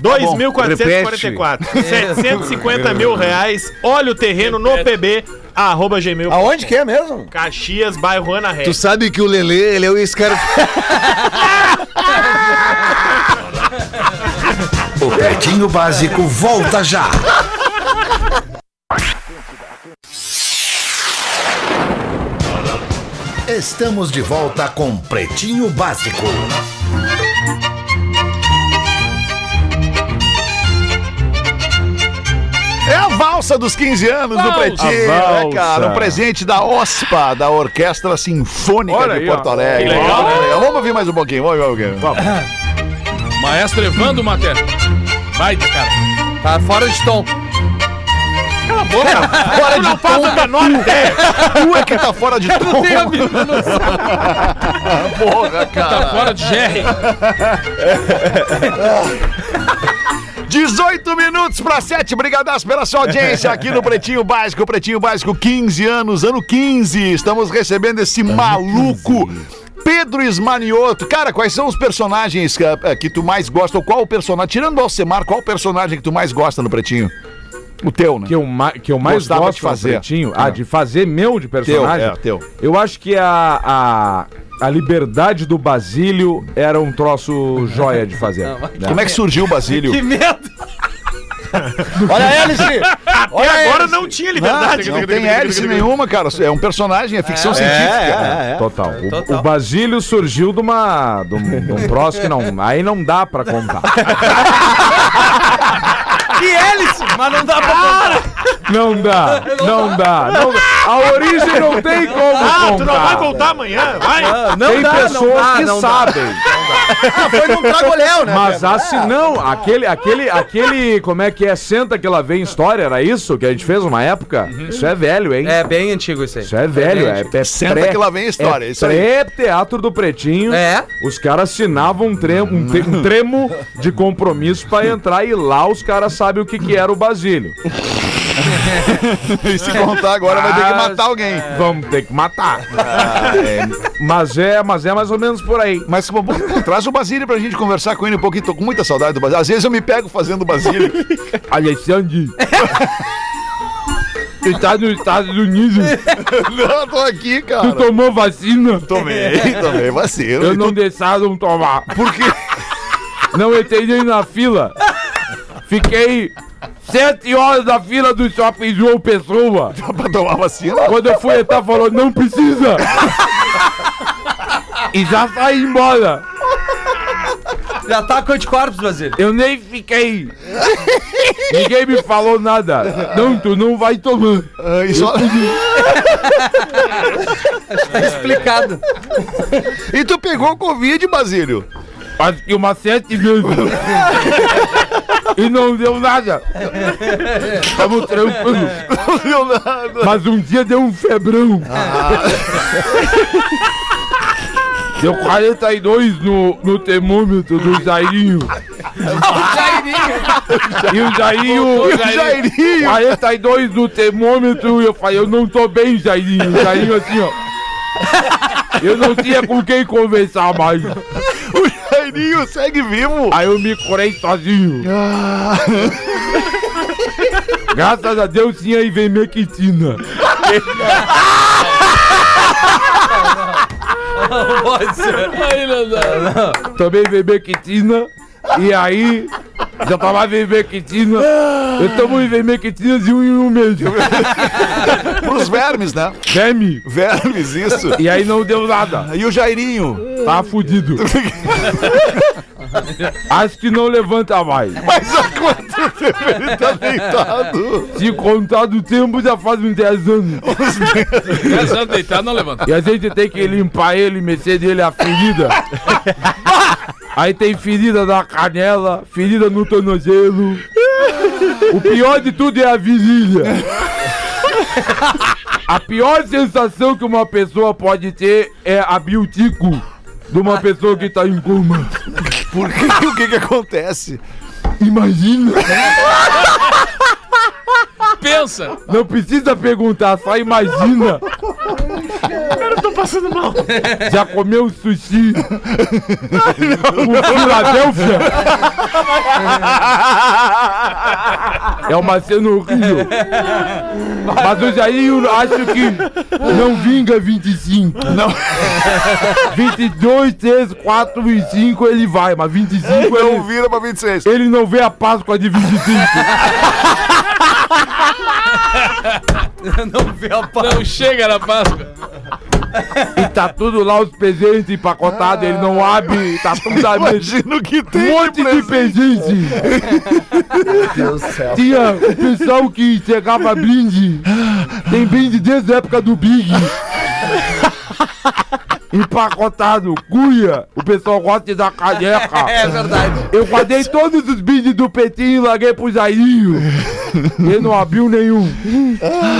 2.444. 750 mil reais. Olha o terreno no pb arroba gmail. Aonde que é mesmo? Caxias, bairro Ana Ré. Tu sabe que o Lelê, ele é esse cara. O Pretinho Básico volta já. Estamos de volta com Pretinho Básico. Valsa dos 15 anos do. Pretinho, né, cara? Um presente da OSPA, da Orquestra Sinfônica Olha de aí, Porto. Alegre. Que legal, né? aí, Vamos ouvir mais um pouquinho, vamos ouvir um pouquinho. Maestro Evandro Maté. Baita, cara. Tá fora de tom. Cala a boca. Fora não de faz a menor ideia. Tu é que tá fora de tom. Tem a mínima noção. Porra, cara. Tá fora de GR. 18 minutos para 7. Brigadaço pela sua audiência aqui no Pretinho Básico. Pretinho Básico, 15 anos, ano 15. Estamos recebendo esse maluco. Pedro Esmanioto. Cara, quais são os personagens que, eh, que tu mais gosta? Ou qual o personagem? Tirando o Alcemar, qual o personagem que tu mais gosta no Pretinho? O teu, né? Que eu, que eu mais Gostava gosto de fazer. Pretinho, ah, de fazer meu de personagem. é, teu. Eu acho que a, a a liberdade do Basílio era um troço joia de fazer. né? Como é que surgiu o Basílio? Que medo! Olha a hélice! Olha a Agora hélice. não tinha Não, liberdade. não tem hélice nenhuma, cara. É um personagem, é ficção científica. Total. O, Total. o Basílio surgiu de uma. de um, de um troço que não. Aí não dá pra contar. Que hélice! Mas não dá pra contar. Não dá, não dá. não dá. A origem não tem como Ah, tu não vai contar. voltar amanhã? Vai! Não Tem dá, pessoas não dá, que não dá. Sabem. Foi num tragoléu, né? Mas assim, não, aquele, aquele, aquele, como é que é? Senta que ela vem história, era isso que a gente fez uma época? Isso é velho, hein? É bem antigo isso aí. Isso é velho, é, é Senta pré- que lá vem a história, é isso aí. Pré-teatro do Pretinho. É. Os caras assinavam um tremo, um, te- um tremo de compromisso pra entrar e lá os caras sabem o que, que era o Basílio. E se contar agora, vai ter que matar alguém. Vamos ter que matar. Ah, é. Mas é, mas é mais ou menos por aí. Mas pô, traz o Basílio pra gente conversar com ele um pouquinho. Tô com muita saudade do Basílio. Às vezes eu me pego fazendo o Basílio. Alexandre. Você tá nos Estados Unidos? não, tô aqui, cara. Tu tomou vacina? Tomei, tomei vacina. Eu não tu- deixaram tomar. Por quê? Não entrei nem na fila. Fiquei sete horas na fila do shopping João Pessoa. pra tomar vacina? Quando eu fui entrar, falou, não precisa. E já saí embora. Já tá com anticorpos, Basílio. Eu nem fiquei. Ninguém me falou nada. Não, tu não vai tomar. Ah, e, só- Tá explicado. e tu pegou Covid, Basílio? Acho que umas sete vezes. E não deu nada. Tamo tranquilo. Não deu nada. Mas um dia deu um febrão. Deu 42 no, no termômetro do Jairinho. E o Jairinho. E o Jairinho? 42 no termômetro. E eu falei, eu não tô bem, Jairinho. O Jairinho assim, ó. Eu não tinha com quem conversar mais. O Jairinho segue vivo. Aí eu me curei sozinho. Graças a Deus tinha ivermectina. Pode ser. Tomei ivermectina. E aí, já tava ivermectina. Eu tomo ivermectina de um em um mês. Pros vermes, né? Verme. Vermes, isso. E aí não deu nada. E o Jairinho? Tá fudido. Acho que não levanta mais. Mas há quanto tempo ele tá deitado? Se contar do tempo, já faz uns 10 anos. Essa deitado não levanta. E a gente tem que limpar ele, mexer nele a ferida. Aí tem ferida na canela, ferida no tornozelo. O pior de tudo é a virilha. A pior sensação que uma pessoa pode ter é a biutico de uma pessoa que tá em coma. Por quê? O que que acontece? Imagina. Pensa. Não precisa perguntar, só imagina. Eu passando mal. Já comeu sushi? Com Filadélfia? É uma cena horrível. Mas o Jair acho que não vinga 25. Não. 22, 3, 4 e 5 ele vai, mas 25 Não ele, vira pra 26. ele não vê a Páscoa de 25. Não vê a paz. Não chega na Páscoa. E tá tudo lá, os presentes empacotados, ele não abre, tá tudo à mesa. Imagina o que tem. Um monte de presente. Tinha o pessoal que chegava brinde. Tem brinde desde a época do Big. Empacotado, cuia. O pessoal gosta de dar caneca. É verdade. Eu guardei todos os brindes do Petinho e larguei pro Jairinho. Ele não abriu nenhum.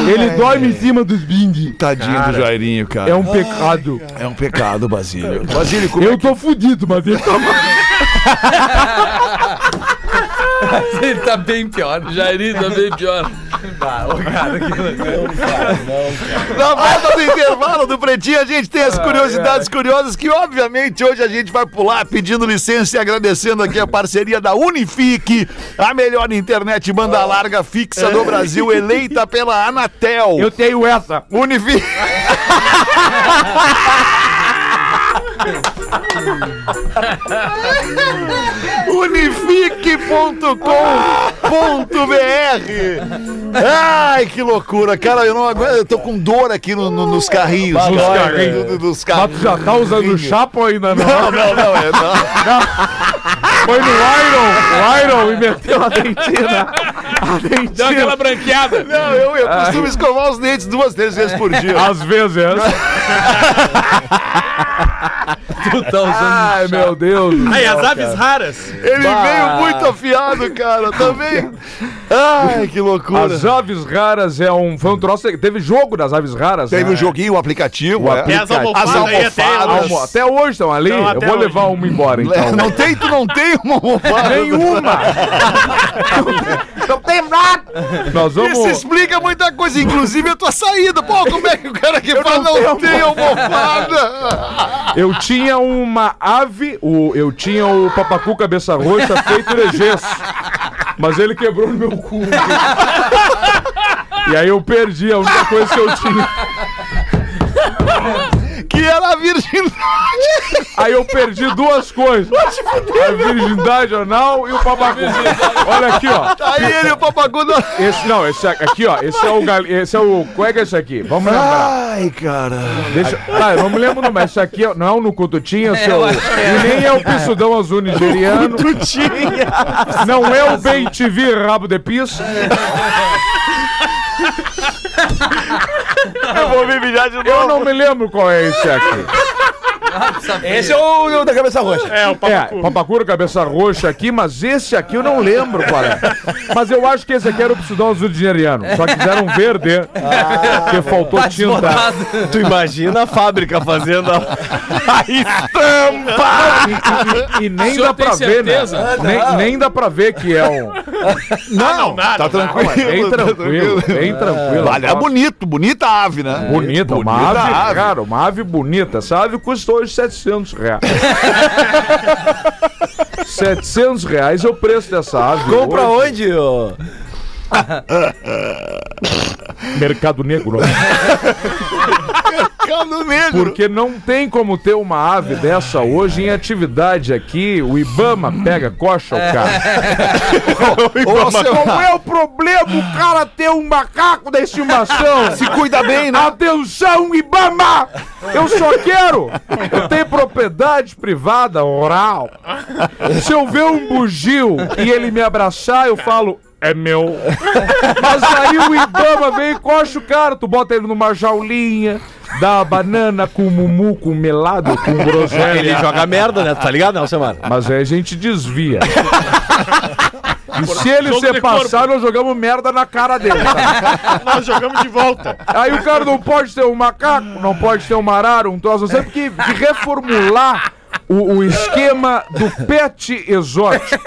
Ele dorme em cima dos brindes. Tadinho do Jairinho, cara. É um pecado. É um pecado, Basílio. Basílio, como é Eu tô fudido, mas ele tá Ele tá bem pior. Jairinho tá bem pior. Na volta do intervalo do Pretinho, a gente tem as curiosidades curiosas que, obviamente, hoje a gente vai pular pedindo licença e agradecendo aqui a parceria da Unifique, a melhor internet banda larga fixa do Brasil, eleita pela Anatel. Eu tenho essa. Unifique. Unifique.com.br Ai, que loucura, cara, eu não aguento, eu tô com dor aqui no- no- nos carrinhos. Nos cara. carrinhos. Do- do- Dos carrinhos. já tá usando o chapo ainda não? Não, não, não, é, não. Foi no Iron, o Iron e meteu a dentina. A dentina. Deu aquela branqueada. Não, eu, eu costumo escovar os dentes duas, três vezes por dia. Às vezes. Tu tá usando. Ai, meu Deus. do Aí, céu, as aves cara. raras. Ele veio muito afiado, cara, também. Ai, que loucura. As aves raras é um. Foi um troço. Teve jogo das aves raras. Teve né? um joguinho, o aplicativo. O é. As almofadas As até almofadas. hoje. Almo- Até hoje estão ali. Então, Eu até vou hoje. levar uma embora, então. Não tem, tu não tem uma almofada. Nenhuma! Não tem nada. Nós Isso vamos. explica muita coisa, inclusive a tua saída. Pô, como é que o cara que fala não, tem almofada? Eu tinha uma ave, o, eu tinha o papacu cabeça roxa feito de gesso. Mas ele quebrou no meu cu. E aí eu perdi a única coisa que eu tinha. Era a virgindade. Aí eu perdi duas coisas. A virgindade anal e o papacu. Olha aqui, ó. Aí ele, o papagu não... Esse, não, esse aqui, ó. Esse é o. gal- Esse é o. Qual é que é esse aqui? Vamos lembrar. Ai, cara. Deixa, ah, eu não me lembro, não, mas esse aqui é- não é o Nucututinha, seu. eu acho que é. E nem é o Pissudão Azul nigeriano. Não é o Bem TV Rabo de Piso. Eu vou me mijar de novo. Eu não me lembro qual é esse aqui. Esse é o da cabeça roxa. É, o É, papacu. papacura cabeça roxa aqui, mas esse aqui eu não lembro qual é. Mas eu acho que esse aqui era o Pissudão Azul nigeriano. Só que fizeram um verde, porque faltou Tá tinta. desbotado. Tu imagina a fábrica fazendo a, a estampa! E, e- e nem O dá pra ver, né? Nem, nem dá pra ver que é um. Não, nada, tá não. tranquilo. Bem tá tranquilo, bem tranquilo. Olha, é bonito, bonita a ave, né? Bonita, uma Bonita ave, ave. cara, uma ave bonita. Essa ave custa hoje 700 reais. 700 reais é o preço dessa ave. Compra hoje. onde, ô? Mercado Negro. Cano negro. Porque não tem como ter uma ave dessa hoje em atividade aqui. O Ibama pega, coxa o cara. Ô, seu- Qual é o problema o cara ter um macaco da estimação? Se cuida bem, né? Atenção, Ibama! Eu só quero! Eu tenho propriedade privada oral. Se eu ver um bugio e ele me abraçar, eu falo. É meu. Mas aí o Ibama vem e coxa o cara. Tu bota ele numa jaulinha, dá a banana com mumu, com melado, com Ele groselha. joga merda, né? Tu tá ligado, Nelson Mara? Mas aí a gente desvia. E se ele Jogo se de passar, nós jogamos merda na cara dele. tá? Nós jogamos de volta. Aí o cara não pode ter um macaco, não pode ter um arara, um troço. Que, que reformular o, o esquema do pet exótico.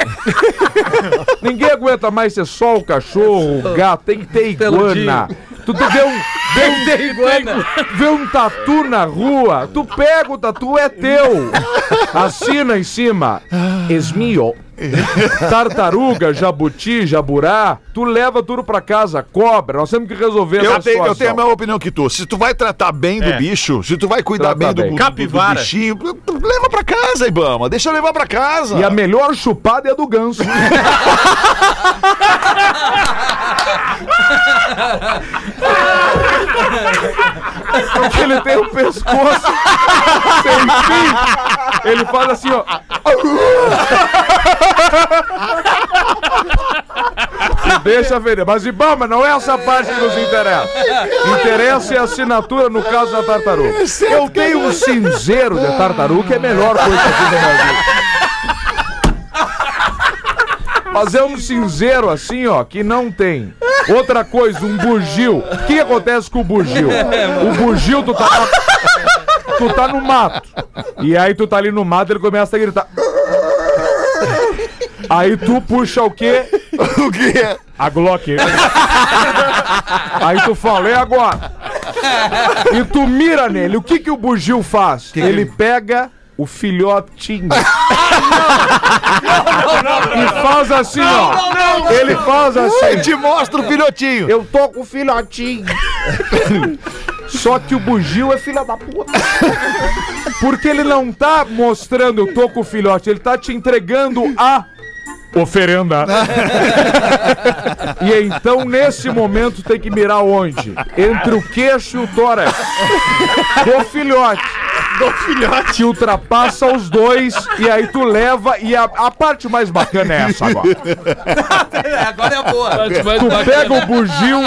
Ninguém aguenta mais ser só o cachorro, o gato, tem que ter iguana. Tu, tu vê um. Vê um, ter iguana. vê um tatu na rua, tu pega o tatu, é teu. Assina em cima. Esmio. Tartaruga, jabuti, jaburá, tu leva tudo pra casa, cobra, nós temos que resolver Eu essa tenho, eu situação. tenho a mesma opinião que tu. Se tu vai tratar bem do É. bicho, se tu vai cuidar bem do, bem. do- do Capivara. bichinho, leva pra casa, Ibama. Deixa eu levar pra casa. E a melhor chupada é a do ganso. Porque ele tem o pescoço sem fim. Ele faz assim, ó. E deixa vender. Mas Ibama, não é essa parte que nos interessa. Interessa é a assinatura no caso da tartaruga. Eu tenho um cinzeiro de tartaruga que é a melhor coisa que na minha vida. Mas é um cinzeiro assim, ó, que não tem. Outra coisa, um bugio. O que acontece com o bugio? O bugio, tu tá, tu tá no mato. E aí tu tá ali no mato, ele começa a gritar. Aí tu puxa o quê? o que é? A Glock. Aí tu fala, é agora. E tu mira nele. O que que o bugio faz? Ele pega o filhotinho. E faz assim, ó. Ele faz Ele assim. te mostra o filhotinho. Eu tô com o filhotinho. Só que o bugio é filha da puta. Porque ele não tá mostrando eu tô com o filhote, ele tá te entregando a oferenda. e então, nesse momento, tem que mirar onde? Entre o queixo e o tórax. Do filhote. Do filhote. Que ultrapassa os dois e aí tu leva. E a, a parte mais bacana é essa agora. Agora é a boa. Tu pega o bugio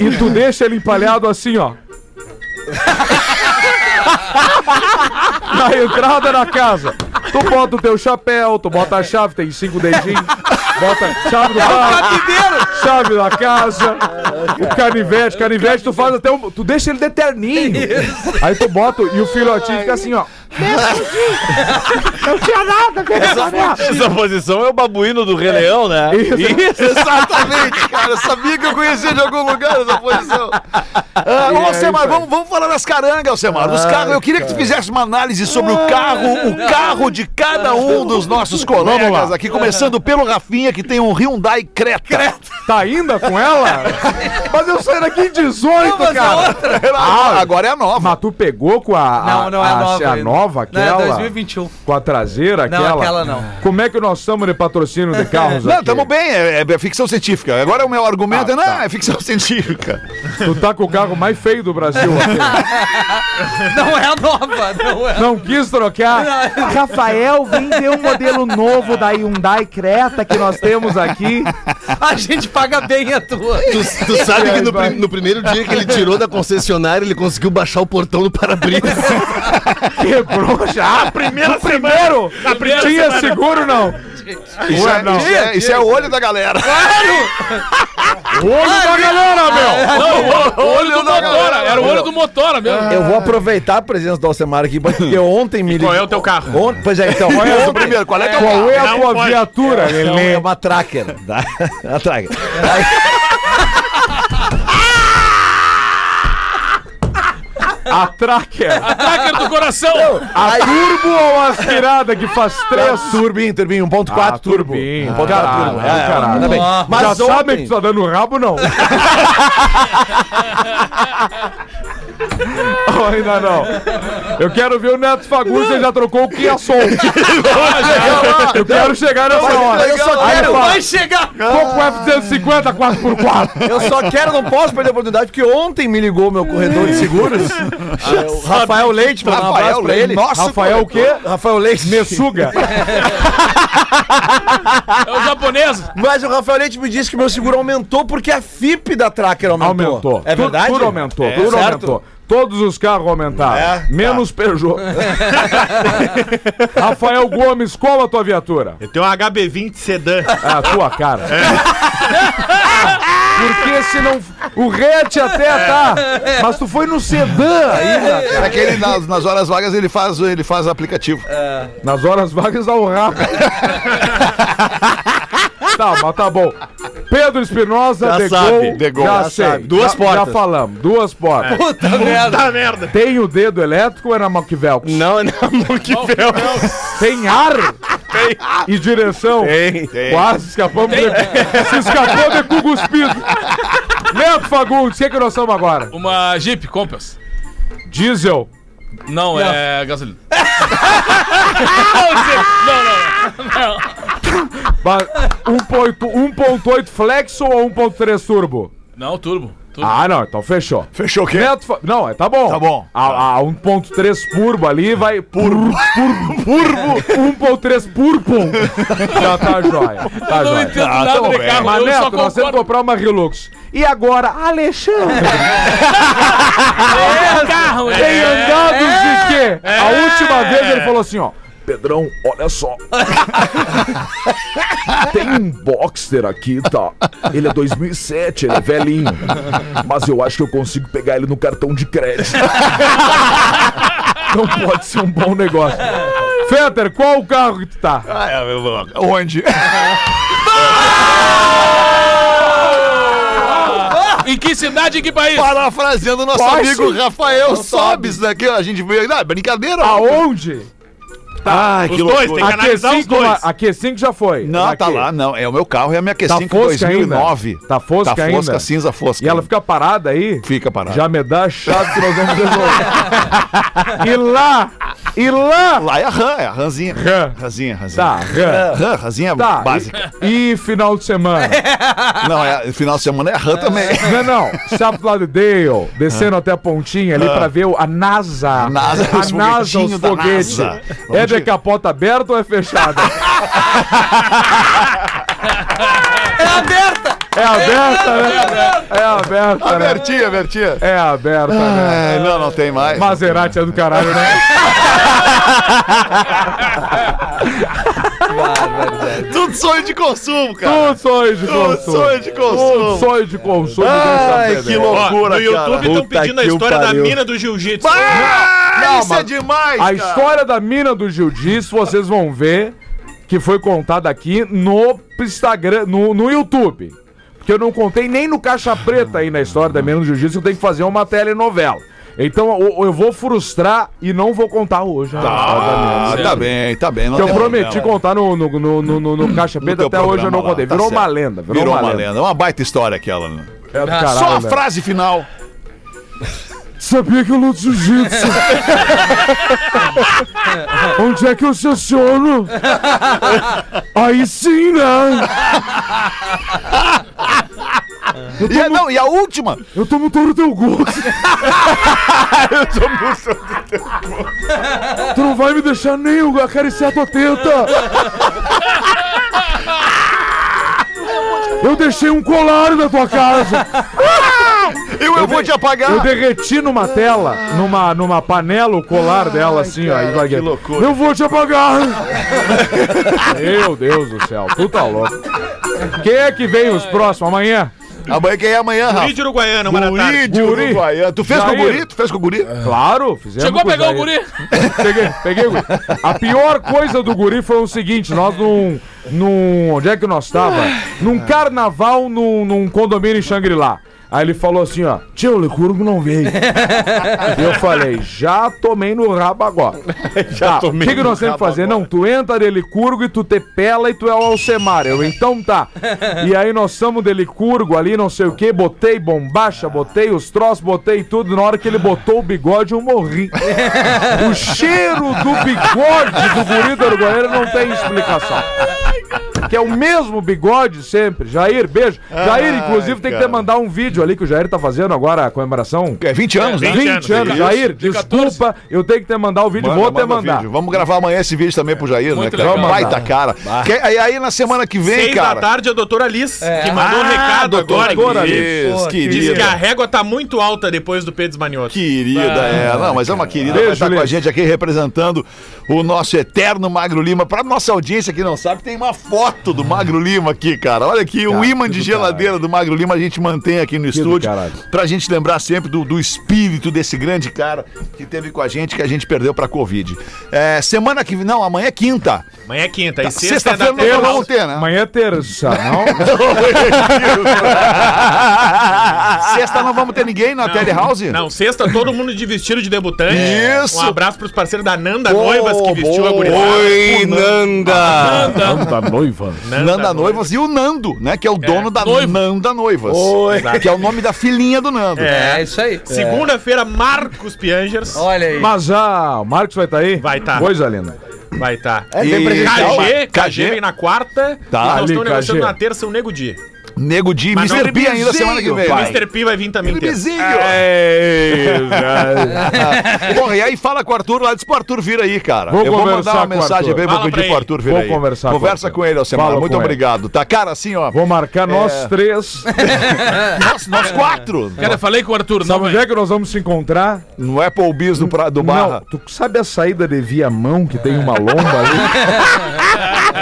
e tu deixa ele empalhado assim, ó. Na entrada da casa. Tu bota o teu chapéu, tu bota a chave, tem cinco dedinhos. Bota chave do carro, chave da casa, o canivete, canivete tu faz até um, tu deixa ele de terninho. Aí tu bota e o filhotinho fica assim, ó. Não tinha nada, velho. Essa posição é o babuíno do Rei Leão, né? Isso. Exatamente, cara. Eu sabia que eu conhecia de algum lugar essa posição. Ah, ô, Alcemar, vamos, vamos falar das carangas, Alcemar. Dos carros. Eu queria que tu fizesse uma análise sobre o carro, o carro de cada um dos nossos colegas aqui, começando pelo Rafinha, que tem um Hyundai Creta. Tá ainda com ela? Mas eu saí daqui em 18, cara. Ah, agora é a nova. Mas tu pegou com a. Não, não é a nova A ainda. Nova, Não, é aquela? 2021. Com a traseira, Não, aquela? aquela não. Como é que nós estamos de patrocínio de carros Não, estamos bem, é, é ficção científica. Agora o meu argumento Ah, é, não, tá. é ficção científica. Tu tá com o carro mais feio do Brasil aqui. Não é a nova, não é. Não quis trocar? Rafael, vem ver um modelo novo da Hyundai Creta que nós temos aqui. A gente paga bem a tua. Tu, tu sabe que no, no primeiro dia que ele tirou da concessionária, ele conseguiu baixar o portão do para-brisa. Primeira No primeiro? Na primeira Tinha semana. seguro, não? Isso, é, não. isso, é, isso é o olho da galera. Olho da galera, meu! Não, o olho do Motora. Era o olho do Motora mesmo. Eu vou aproveitar a presença do Alcemar aqui, porque ontem me Qual é o teu carro? Ont- Pois é, então. Qual é o primeiro? Qual é teu Qual carro? é a tua viatura, é Lelê? uma tracker. Tá? Uma tracker. A Tracker. Tracker do coração. A turbo ou a aspirada que faz três Turbinho, turbinho, 1.4 Ah, turbo. turbinho. 1.4 Caralho, turbo. é, caralho. tá bem. Ah, Mas Já ontem... sabem que tu tá dando rabo, não? Ainda não? Eu quero ver o Neto Fagundes, já trocou o Kia Soul. Eu quero chegar nessa hora. Eu só quero- Vai chegar. Tô com F-150 4x4. Eu só quero, não posso perder a oportunidade, porque ontem me ligou meu corredor de seguros. Ah, o Rafael Leite, um Rafael abraço pra ele. nossa, Rafael o quê? Rafael Leite. Messuga. É o japonês. Mas o Rafael Leite me disse que meu seguro aumentou porque a FIP da Tracker aumentou. Aumentou. É verdade? Tudo aumentou, É, tudo certo? aumentou. Todos os carros aumentaram. É? Menos Peugeot. Rafael Gomes, qual a tua viatura? Eu tenho um HB20 sedã. É a tua cara. Porque se não. O hatch até tá. Mas tu foi no sedã ainda. É que ele, nas, nas horas vagas ele faz, ele faz aplicativo. Nas horas vagas dá o rabo. tá, mas tá bom. Pedro Espinosa, Já sabe, Gol. já Já sei. sabe. Duas Já- portas. Já falamos, duas portas. Puta merda. Puta merda. Tem o dedo elétrico ou é na Maquivelcos? Não, não, que fel. Tem ar e direção. Tem. Quase escapamos de... Se escapou de cu cuspido. Neto Fagundes, o que, é que nós estamos agora? Uma Jeep Compass. Diesel. Não, é gasolina. não, não, não. Ba- 1.8 1.8 flex ou 1.3 turbo? Não, turbo. Turbo. Ah, não, então fechou. Fechou o quê? Neto Fa- Não, é, tá bom. Tá bom. A, a 1.3 turbo ali vai. Purbo. Purbo. Purbo. 1.3 purpum. Já tá jóia. Tá Eu não jóia. entendo Ah, nada tá de carro. Mas, Neto, nós temos que comprar uma Hilux. E agora, Alexandre, É carro, tem é. andados de quê? A última vez ele falou assim, ó. Pedrão, olha só. Tem um Boxster aqui, tá? Ele é 2007, ele é velhinho. Mas eu acho que eu consigo pegar ele no cartão de crédito. Então pode ser um bom negócio. Fetter, qual o carro que tu tá? Ah, é, eu vou- Onde? Em que cidade, em que país? Parafraseando o nosso Posso? amigo Rafael Sobes daqui, ó. A gente veio. É brincadeira. Aonde? Que Os dois, loucura. tem que analisar os Q5, dois. lá- a Q5 já foi. Não, tá lá, não. É o meu carro, é a minha Tá Q5 fosca 2009. ainda. Tá fosca tá fosca, ainda. cinza fosca. E ela fica parada aí? Fica parada. Já me dá a chave que nós vamos resolver. e lá, e lá. Lá é a RAM, é a ranzinha. Rã. Ranzinha, ranzinha. Tá, rã. RAM, ranzinha Tá. básica. E, e final de semana? Não, é, final de semana é RAM também. Não, não. Sapladale, descendo até a pontinha ali pra ver o- a NASA. A NASA, a NASA, os foguetes. É Vamos de capota aberta ou é fechada? É aberta! É aberta, né? É aberta, né? Abertinha, abertinha. É aberta, né? Não, não tem mais. Maserati é do caralho, né? Tudo sonho de consumo, cara. Tudo sonho de Tudo consumo. sonho de consumo. Tudo sonho de consumo. Ai, dessa que. Ó, loucura, no YouTube estão pedindo a história da mina do jiu-jitsu. Ah, Não, isso é demais, A cara. história da mina do jiu-jitsu, vocês vão ver que foi contada aqui no Instagram, no, no YouTube. Porque eu não contei nem no Caixa Preta aí na história da do jiu-jitsu, eu tenho que fazer uma telenovela. Então eu, eu vou frustrar e não vou contar hoje. Ah, tá bem, tá bem. Que eu prometi contar no, no, no, no, no- no Caixa Preta, até hoje eu não lá, contei. tá Virou uma lenda. Virou, Virou, uma lenda. É uma baita história aquela, né? É do Só a né? frase final. Sabia que eu luto jiu-jitsu? Onde é que eu estaciono? Aí sim, né? E a, não, e a última. Eu tomo todo o teu gosto. Tu não vai me deixar nem eu acariciar tua teta. Eu deixei um colar na tua casa. Eu, eu vou te apagar. Eu derreti numa tela, numa, numa panela, o colar dela, assim, ó. e larguei. que loucura. Eu vou te apagar! Meu Deus do céu, tu tá louco. Quem é que vem os próximos? Amanhã? Amanhã quem é amanhã, Rafa? Guri de Uruguaiana, uma da Guri tarde. de Guri. Uruguaiana. Tu fez com o Jair. guri? Tu fez com o guri? Claro, fizemos. Chegou a pegar o Jair. guri? Peguei, peguei o guri. A pior coisa do guri foi o seguinte: nós num. num onde é que nós tava? Num carnaval num, num condomínio em Xangri-Lá. Aí ele falou assim, ó, tio, o Licurgo não veio. Eu falei, já tomei no rabo agora. já tá, O que, que nós temos que fazer? Não, tu entra de Licurgo e tu te pela e tu é o Alcemar. Eu, então tá. E aí nós estamos de Licurgo ali, não sei o que, botei bombacha, botei os troços, botei tudo. Na hora que ele botou o bigode, eu morri. O cheiro do bigode do guri da Uruguaiana não tem explicação. Que é o mesmo bigode sempre. Jair, beijo. Jair, inclusive, tem que te cara. mandar um vídeo ali que o Jair tá fazendo agora, a comemoração. É 20 anos, né? 20 anos, anos, isso. Jair, Dia desculpa, eu tenho que te mandar o vídeo, Manda, vou te manda mandar. vídeo. Vamos gravar amanhã esse vídeo também pro Jair, Muito né, cara? legal. Baita cara. Que- aí, aí na semana que vem, Seis cara. da tarde, a doutora Liz, É. que mandou um Ah, recado agora. doutora que- Liz, Pô, querida. Diz que a régua tá muito alta depois do Pedro Manioto. Querida, é. Não, mas é uma querida. Beijo, vai estar com a gente aqui representando o nosso eterno Magro Lima. Pra nossa audiência que não sabe, tem uma foto do Magro Lima aqui, cara. Olha aqui, o Cara, imã que de geladeira do Magro Lima a gente mantém aqui no do estúdio. caralho. Pra gente lembrar sempre do, do espírito desse grande cara que teve com a gente, que a gente perdeu pra Covid. É, semana que vem, não, amanhã é quinta. Amanhã é quinta. E sexta é Sexta-feira da não vamos ter, né? Amanhã é terça, não? Sexta não vamos ter ninguém na Telehouse? Não, sexta todo mundo de vestido de debutante. Isso. Um abraço pros parceiros da Nanda Noivas que vestiu a gurizada. Oi, Nanda! Da noiva. Nanda Noivas e o Nando, né? Que é o dono da noivo. Nanda Noivas. Que é o nome da filhinha do Nando. É. É isso aí. Segunda-feira, Marcos Piangers. Olha aí. Mas ah, o Marcos vai estar aí? Vai tá. Coisa linda. Vai estar. É, E-. KG, KG KG. vem na quarta. Tá. e nós Ali, estamos negociando KG. na terça o Nego Di. Nego Di, Mas Mr. não, P ainda semana que vem. Mr. P vai vir também. Bizinho. É. Porra, e aí fala com o Arthur lá, diz pro Arthur vir aí, cara. Vou Eu vou mandar conversar uma com mensagem bem pra Fala pedir pro ele. Arthur vir Vou aí. conversar com Conversa ele. com ele, Alcemar. Fala Muito com ele. obrigado. Tá, cara, assim, ó. Vou marcar nós três. Nós, nós quatro. Cara, eu falei com o Arthur, não, Sabe onde velho. é que nós vamos se encontrar? No Applebee's do, pra- do Não, Barra. tu sabe a saída de Viamão que tem uma lomba ali?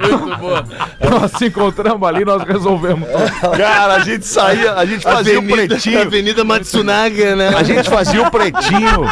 Muito boa. nós se encontramos ali, nós resolvemos. Cara, a gente saía, a gente fazia o pretinho. Avenida Matsunaga, né? A gente fazia o pretinho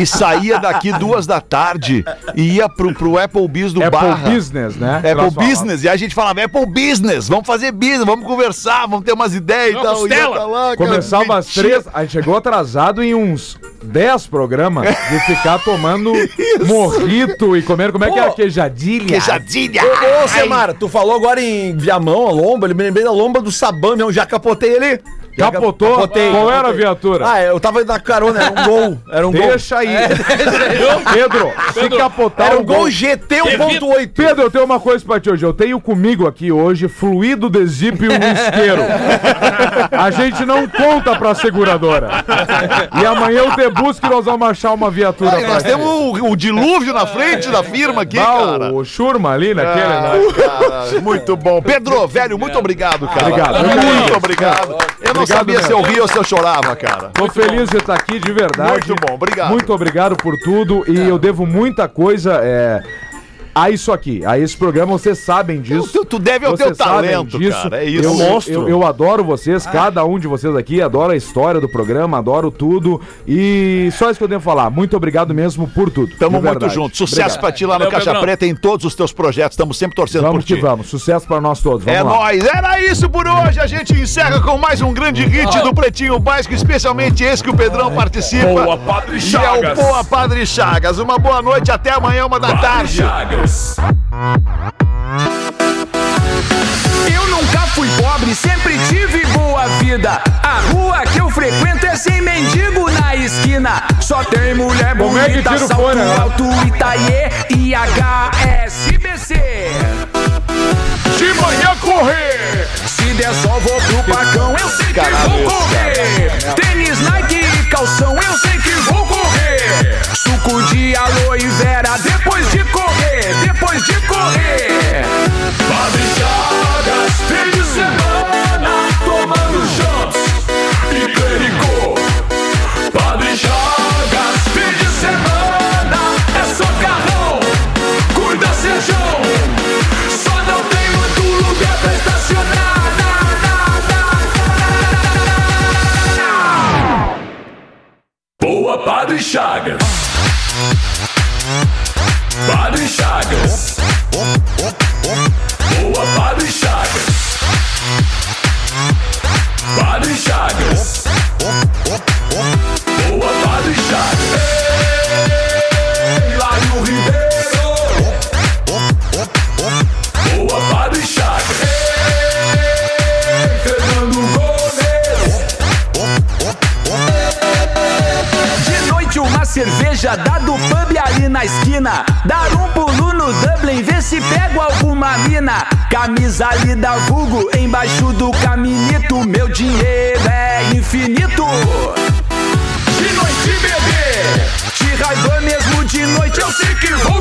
e saía daqui duas da tarde e ia pro, pro Applebee's do Apple Barra. Business, né? Apple. Business, e a gente falava Apple Business, vamos fazer business, vamos conversar, vamos ter umas ideias e tal. costela. Ia pra lá, cara, Começava às metia- três, a gente chegou atrasado em uns 10 programas de ficar tomando morrito e comendo. Como é que é? Pô, Queijadilha. Queijadilha. Ô, ô Semara, tu falou agora em Viamão, a lomba, ele me lembrei da lomba do sabão, eu já capotei ali. Capotou? capotei, Qual era a viatura? Ah, eu tava na carona, era um gol. Era um gol. Deixa aí. Pedro, se capotar Era o um gol GT 1.8. Pedro, eu tenho uma coisa pra ti hoje. Eu tenho comigo aqui hoje fluido desípio no isqueiro. A gente não conta pra seguradora. E amanhã eu te busco e nós vamos achar uma viatura Aí, pra nós ti. temos o, o dilúvio na frente da firma aqui, Bah, cara. o Churma ali naquele, né? Ah, cara, muito bom. Pedro, velho, muito obrigado, cara. Obrigado. Muito obrigado. Eu não Obrigado sabia se eu ria ou se eu chorava, cara. Tô feliz de estar aqui, de verdade. Muito bom, obrigado. Muito obrigado por tudo. E eu devo muita coisa é, a isso aqui, a esse programa. Vocês sabem disso. Tu, tu deve ao teu talento, cara. É isso. Eu, Monstro. eu, eu adoro vocês, cada um de vocês aqui, adoro a história do programa, adoro tudo. E só isso que eu devo falar. Muito obrigado mesmo por tudo. Tamo muito junto. Sucesso Obrigado. pra ti lá no Valeu, Caixa Pedrão. Preta em todos os teus projetos. Estamos sempre torcendo Vamos por que ti. vamos. Sucesso pra nós todos. Vamos É lá. nóis. Era isso por hoje. A gente encerra com mais um grande hit do Pretinho Básico, especialmente esse que o Pedrão participa. Boa, Padre E é o Chagas. Boa Padre Chagas. Uma boa noite. Até amanhã, uma da tarde. Chagas. Eu nunca fui pobre, sempre tive boa vida. A rua que eu frequento é sem mendigo na esquina. Só tem mulher Como é que bonita, tira o salto alto, Itaiê e HSBC. De manhã correr! Se der sol, vou pro pacão, eu sei que vou correr. Tênis Nike e calção, noite eu sei